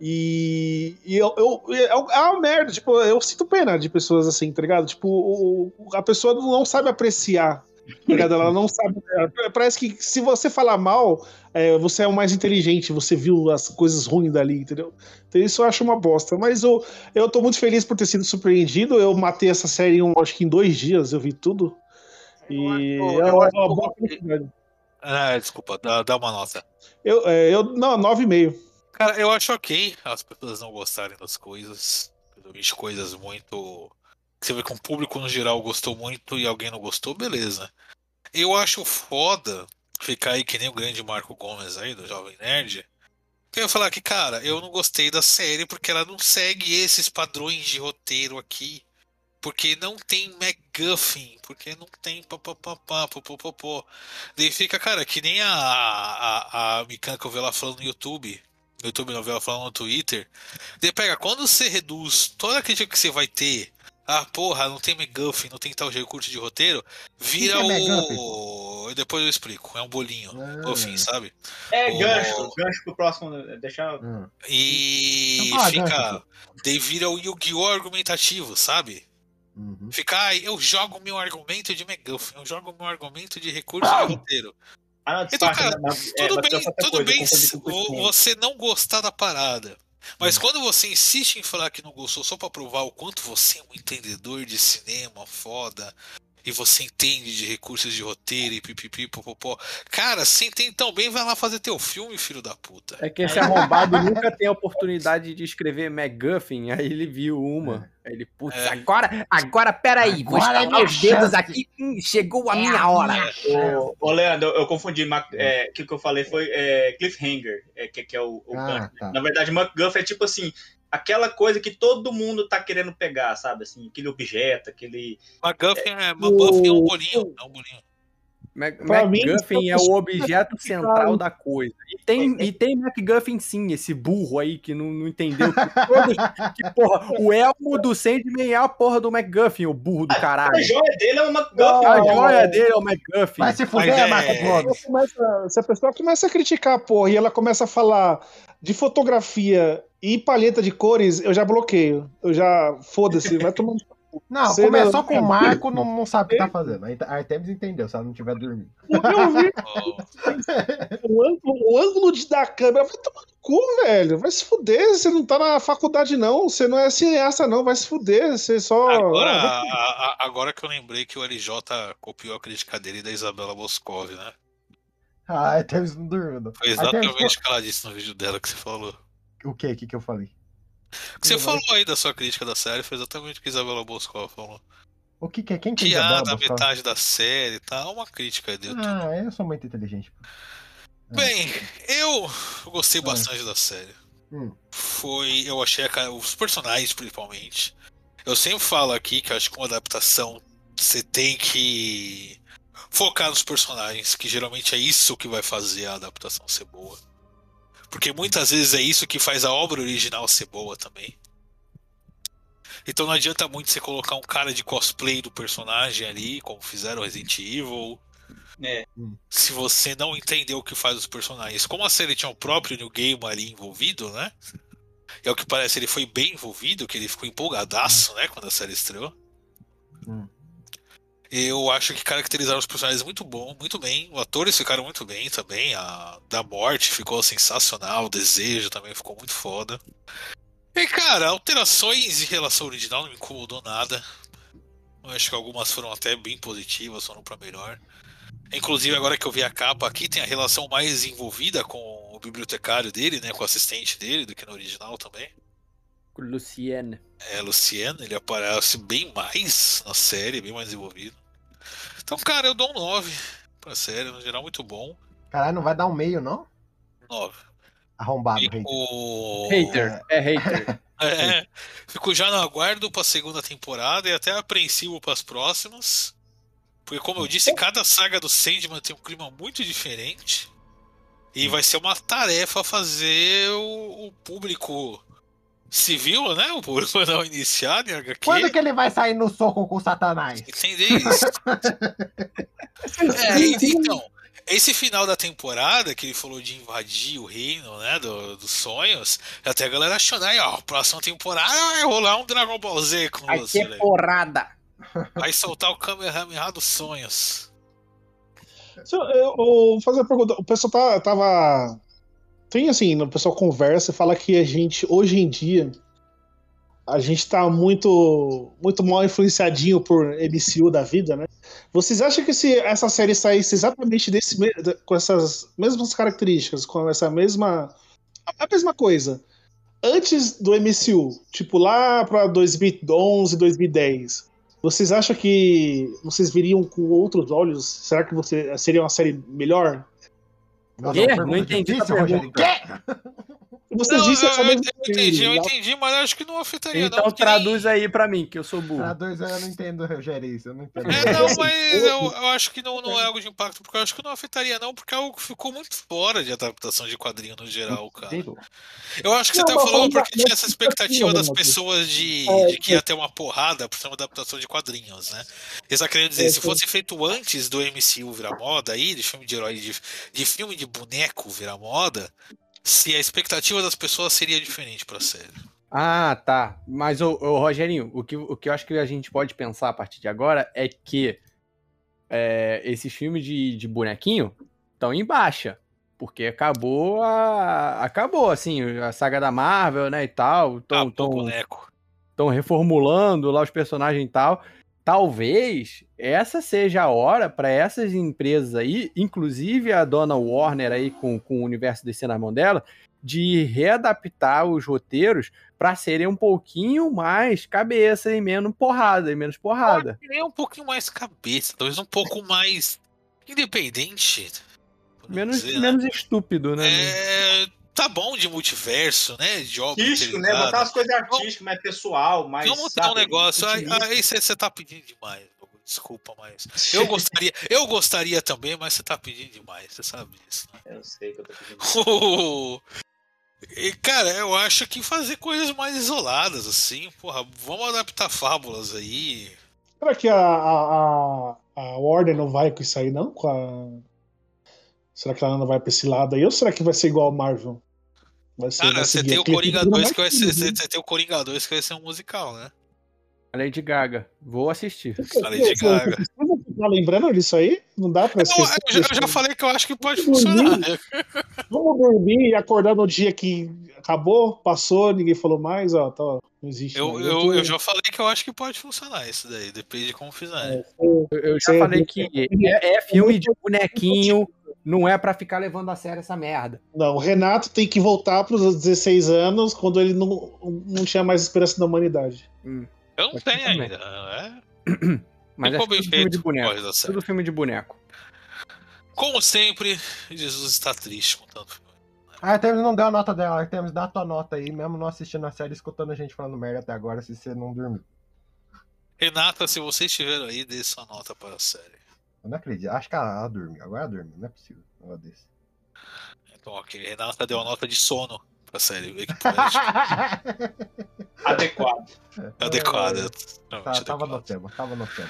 E, e eu, eu- é uma merda, tipo, eu sinto pena de pessoas assim, tá ligado? Tipo, o- a pessoa não sabe apreciar? Ela não sabe. Parece que se você falar mal, é, você é o mais inteligente, você viu as coisas ruins dali, entendeu? Então isso eu acho uma bosta. Mas eu, eu tô muito feliz por ter sido surpreendido. Eu matei essa série, em, acho que em dois dias, eu vi tudo. E eu é uma, acho- uma boa felicidade. Ah, desculpa, dá, dá uma nota. Eu, é, eu, não, nove e meio. Cara, eu acho ok as pessoas não gostarem das coisas. Principalmente coisas muito. Você vê que um público no geral gostou muito e alguém não gostou, beleza. Eu acho foda ficar aí que nem o grande Marco Gomes aí, do Jovem Nerd. Que eu ia falar que, cara, eu não gostei da série porque ela não segue esses padrões de roteiro aqui. Porque não tem MacGuffin, porque não tem papapá, popopopó. Daí fica, cara, que nem a, a, a Mikan que eu vi ela falando no YouTube. No YouTube não vi ela falando no Twitter. Daí pega, quando você reduz toda a crítica que você vai ter. Ah, porra, não tem MacGuffin, não tem tal recurso de roteiro. Vira O que que é o. Depois eu explico. É um bolinho no fim, sabe? É, O- gancho, gancho pro próximo. né? Deixa. Hum. E Então fala, fica. gancho, Daí vira o Yu-Gi-Oh! argumentativo, sabe? Uhum. Fica, ah, eu jogo meu argumento de MacGuffin, eu jogo meu argumento de recurso de roteiro. Ah, não, Então, cara, é, tudo mas bem, tudo coisa, bem você não gostar da parada. Mas quando você insiste em falar que não gostou só pra provar o quanto você é um entendedor de cinema foda e você entende de recursos de roteiro e pipipi popopó. Cara, se entende tão bem, vai lá fazer teu filme, filho da puta. É que esse arrombado nunca tem a oportunidade de escrever MacGuffin, aí ele viu uma. Aí ele, putz, É. agora, agora, peraí, vou Agora é minha os dedos aqui, hum, chegou a É minha hora. Ô, ô, Leandro, eu, confundi. Mac- É, o que, que eu falei foi é, Cliffhanger, é, que, que é o, o Ah, gancho. tá. Na verdade, MacGuff é tipo assim, aquela coisa que todo mundo tá querendo pegar, sabe? Assim, aquele objeto, aquele. MacGuffin é, MacGuffin é um bolinho, é um bolinho. Mac- Pra mim, MacGuffin é o objeto central da coisa. E tem, e tem MacGuffin sim, esse burro aí que não, não entendeu que, todos, [LAUGHS] que, porra, o elmo do Sandman é a porra do MacGuffin, o burro do caralho. A joia dele é um MacGuff. A joia dele é o MacGuffin. Vai se fuder, Mas é-. Começa- se a pessoa começa a criticar, porra, e ela começa a falar de fotografia e palheta de cores, eu já bloqueio. Eu já. Foda-se, vai tomando. [LAUGHS] Não, Você começou não- com o Marco, não, não sabe o que tá fazendo. A Artemis entendeu, se ela não tiver dormindo. Eu vi Ó, [LAUGHS] o ângulo, o ângulo de dar a câmera. Vai tomar no cu, velho. Vai se fuder. Você não tá na faculdade, não. Você não é cineasta, não. Vai se fuder. Você só. Agora, Ah, a- a- agora que eu lembrei que o LJ copiou a crítica dele da Isabela Boscov, né? A Artemis não dormiu. não. Foi exatamente o que ela disse no vídeo dela que você falou. O que? O que eu falei? O que você falou aí da sua crítica da série foi exatamente o que a Isabela Boscov falou. O que que é? Quem que é ah, Isabela da metade da série e tal, uma crítica deu tudo. Ah, eu sou muito inteligente. Bem, eu gostei bastante da série. Hum. Foi, eu achei a os personagens principalmente. Eu sempre falo aqui que eu acho que uma adaptação você tem que focar nos personagens, que geralmente é isso que vai fazer a adaptação ser boa. Porque muitas vezes é isso que faz a obra original ser boa também. Então não adianta muito você colocar um cara de cosplay do personagem ali, como fizeram Resident Evil, É. se você não entendeu o que faz os personagens. Como a série tinha o próprio New Game ali envolvido, né? E ao que parece ele foi bem envolvido, que ele ficou empolgadaço, né, quando a série estreou. Hum. Eu acho que caracterizaram os personagens muito bom, muito bem. Os atores ficaram muito bem também. A da morte ficou sensacional, o desejo também ficou muito foda. E cara, alterações em relação ao original não me incomodou nada. Eu acho que algumas foram até bem positivas, foram pra melhor. Inclusive, agora que eu vi a capa aqui, tem a relação mais envolvida com o bibliotecário dele, né? Com o assistente dele, do que no original também. Luciene. É, Luciano, ele aparece bem mais na série, bem mais envolvido. Então, cara, eu dou um 9 pra série, no geral, muito bom. Caralho, não vai dar um meio, não? 9. Arrombado. Fico... Hater, é hater. [LAUGHS] É, fico já no aguardo pra segunda temporada e até apreensivo pras próximas. Porque, como eu disse, cada saga do Sandman tem um clima muito diferente. E vai ser uma tarefa fazer o, o público civil, né? O público não iniciado em HQ. Quando que ele vai sair no soco com o Satanás? Entender isso. [LAUGHS] É, então, esse final da temporada que ele falou de invadir o reino, né, do- dos sonhos, até a galera achou, né, ó, próxima temporada vai rolar um Dragon Ball Z com Vai você. ter né? Vai soltar o Kamehameha dos sonhos. Eu, eu- eu vou fazer uma pergunta. O pessoal tá, tava. Tem assim, o pessoal conversa e fala que a gente, hoje em dia, a gente tá muito, muito mal influenciadinho por MCU da vida, né? Vocês acham que se essa série saísse exatamente desse, com essas mesmas características, com essa mesma. a mesma coisa, antes do MCU, tipo lá pra 2011, 2010, vocês acham que vocês viriam com outros olhos? Será que você seria uma série melhor? Nossa, Não entendi difícil, essa Rogério. Vocês Não, dizem eu, eu entendi, eu coisa. entendi, mas acho que não afetaria Então não. traduz aí pra mim, que eu sou burro. Pra dois eu não entendo, Rogério, isso. Eu não entendo. É, não, mas eu, eu acho que não, não é algo de impacto, porque eu acho que não afetaria, não, porque é algo que ficou muito fora de adaptação de quadrinho no geral, cara. Eu acho que você Não, tá falando falando porque tinha essa expectativa das pessoas de, É, de que ia ter uma porrada por ser uma adaptação de quadrinhos, né? Eles querendo dizer, É, se fosse feito antes do MCU virar moda aí, de filme de herói, de, de filme de boneco virar moda, se a expectativa das pessoas seria diferente pra série. Ah, tá. Mas, ô, ô, Rogerinho, o que, o que eu acho que a gente pode pensar a partir de agora é que é, esses filmes de, de bonequinho estão em baixa. Porque acabou a. Acabou, assim, a saga da Marvel, né, e tal. Tão, Acabou tão, boneco. estão reformulando lá os personagens e tal. Talvez essa seja a hora para essas empresas aí, inclusive a dona Warner aí com, com o universo DC na mão dela, de readaptar os roteiros para serem um pouquinho mais cabeça e menos porrada e menos porrada. Um pouquinho mais cabeça, talvez um pouco mais independente. podemos Menos, dizer, né? menos estúpido, né? É, tá bom de multiverso, né? De obra Artístico, né? Botar as coisas artísticas, mais pessoal, mais. Vamos ter um negócio. Aí, você tá pedindo demais. Desculpa, mas. [LAUGHS] Eu gostaria, eu gostaria também, mas você tá pedindo demais, você sabe disso, né? Eu sei que eu tô pedindo. [LAUGHS] E, cara, eu acho que fazer coisas mais isoladas, assim, porra, vamos adaptar fábulas aí. Será que a, a, a, a Warner não vai com isso aí, não? Com a... Será que ela não vai pra esse lado aí? Ou será que vai ser igual a Marvel? Vai ser, Cara, você tem o Coringa filme 2 que vai ser. Você tem o Coringa 2 que vai ser um musical, né? A Lady Gaga. Vou assistir. A Lady Gaga. Você tá lembrando disso aí? Não dá pra Eu, esquecer. eu já, eu já falei que eu acho que pode funcionar. Vamos dormir e acordar no dia que acabou, passou, ninguém falou mais, ó, tá, não existe. Eu, mais. eu, tô- eu já falei que eu acho que pode funcionar isso daí, depende de como fizer. Eu, eu já falei que é, é filme de bonequinho, não é pra ficar levando a sério essa merda. Não, o Renato tem que voltar pros 16 anos, quando ele não, não tinha mais esperança da humanidade. Eu não tenho ainda. É. [CLEARS THROAT] Mas é tudo filme de boneco. Tudo filme de boneco. Como sempre, Jesus está triste com tanto. A Artemis não deu a nota dela. Artemis, dá a tua nota aí, mesmo não assistindo a série, escutando a gente falando merda até agora, se você não dormiu. Renata, se vocês estiveram aí, dê sua nota para a série. Eu não acredito. Acho que ela, ela dormiu. Agora ela dormiu. Não é possível. Um negócio desse. Então, ok. Renata deu a nota de sono pra série. Vê que [LAUGHS] poético. Adequado. adequada. Tá, Realmente tava no tema, tava no tema.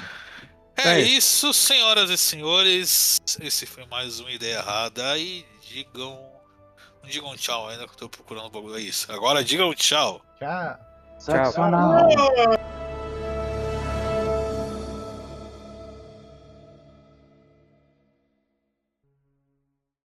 É isso, senhoras e senhores. Esse foi mais uma ideia errada. E digam. Não digam tchau ainda que eu tô procurando o bagulho. É isso. Agora digam tchau. Tchau. Sensacional.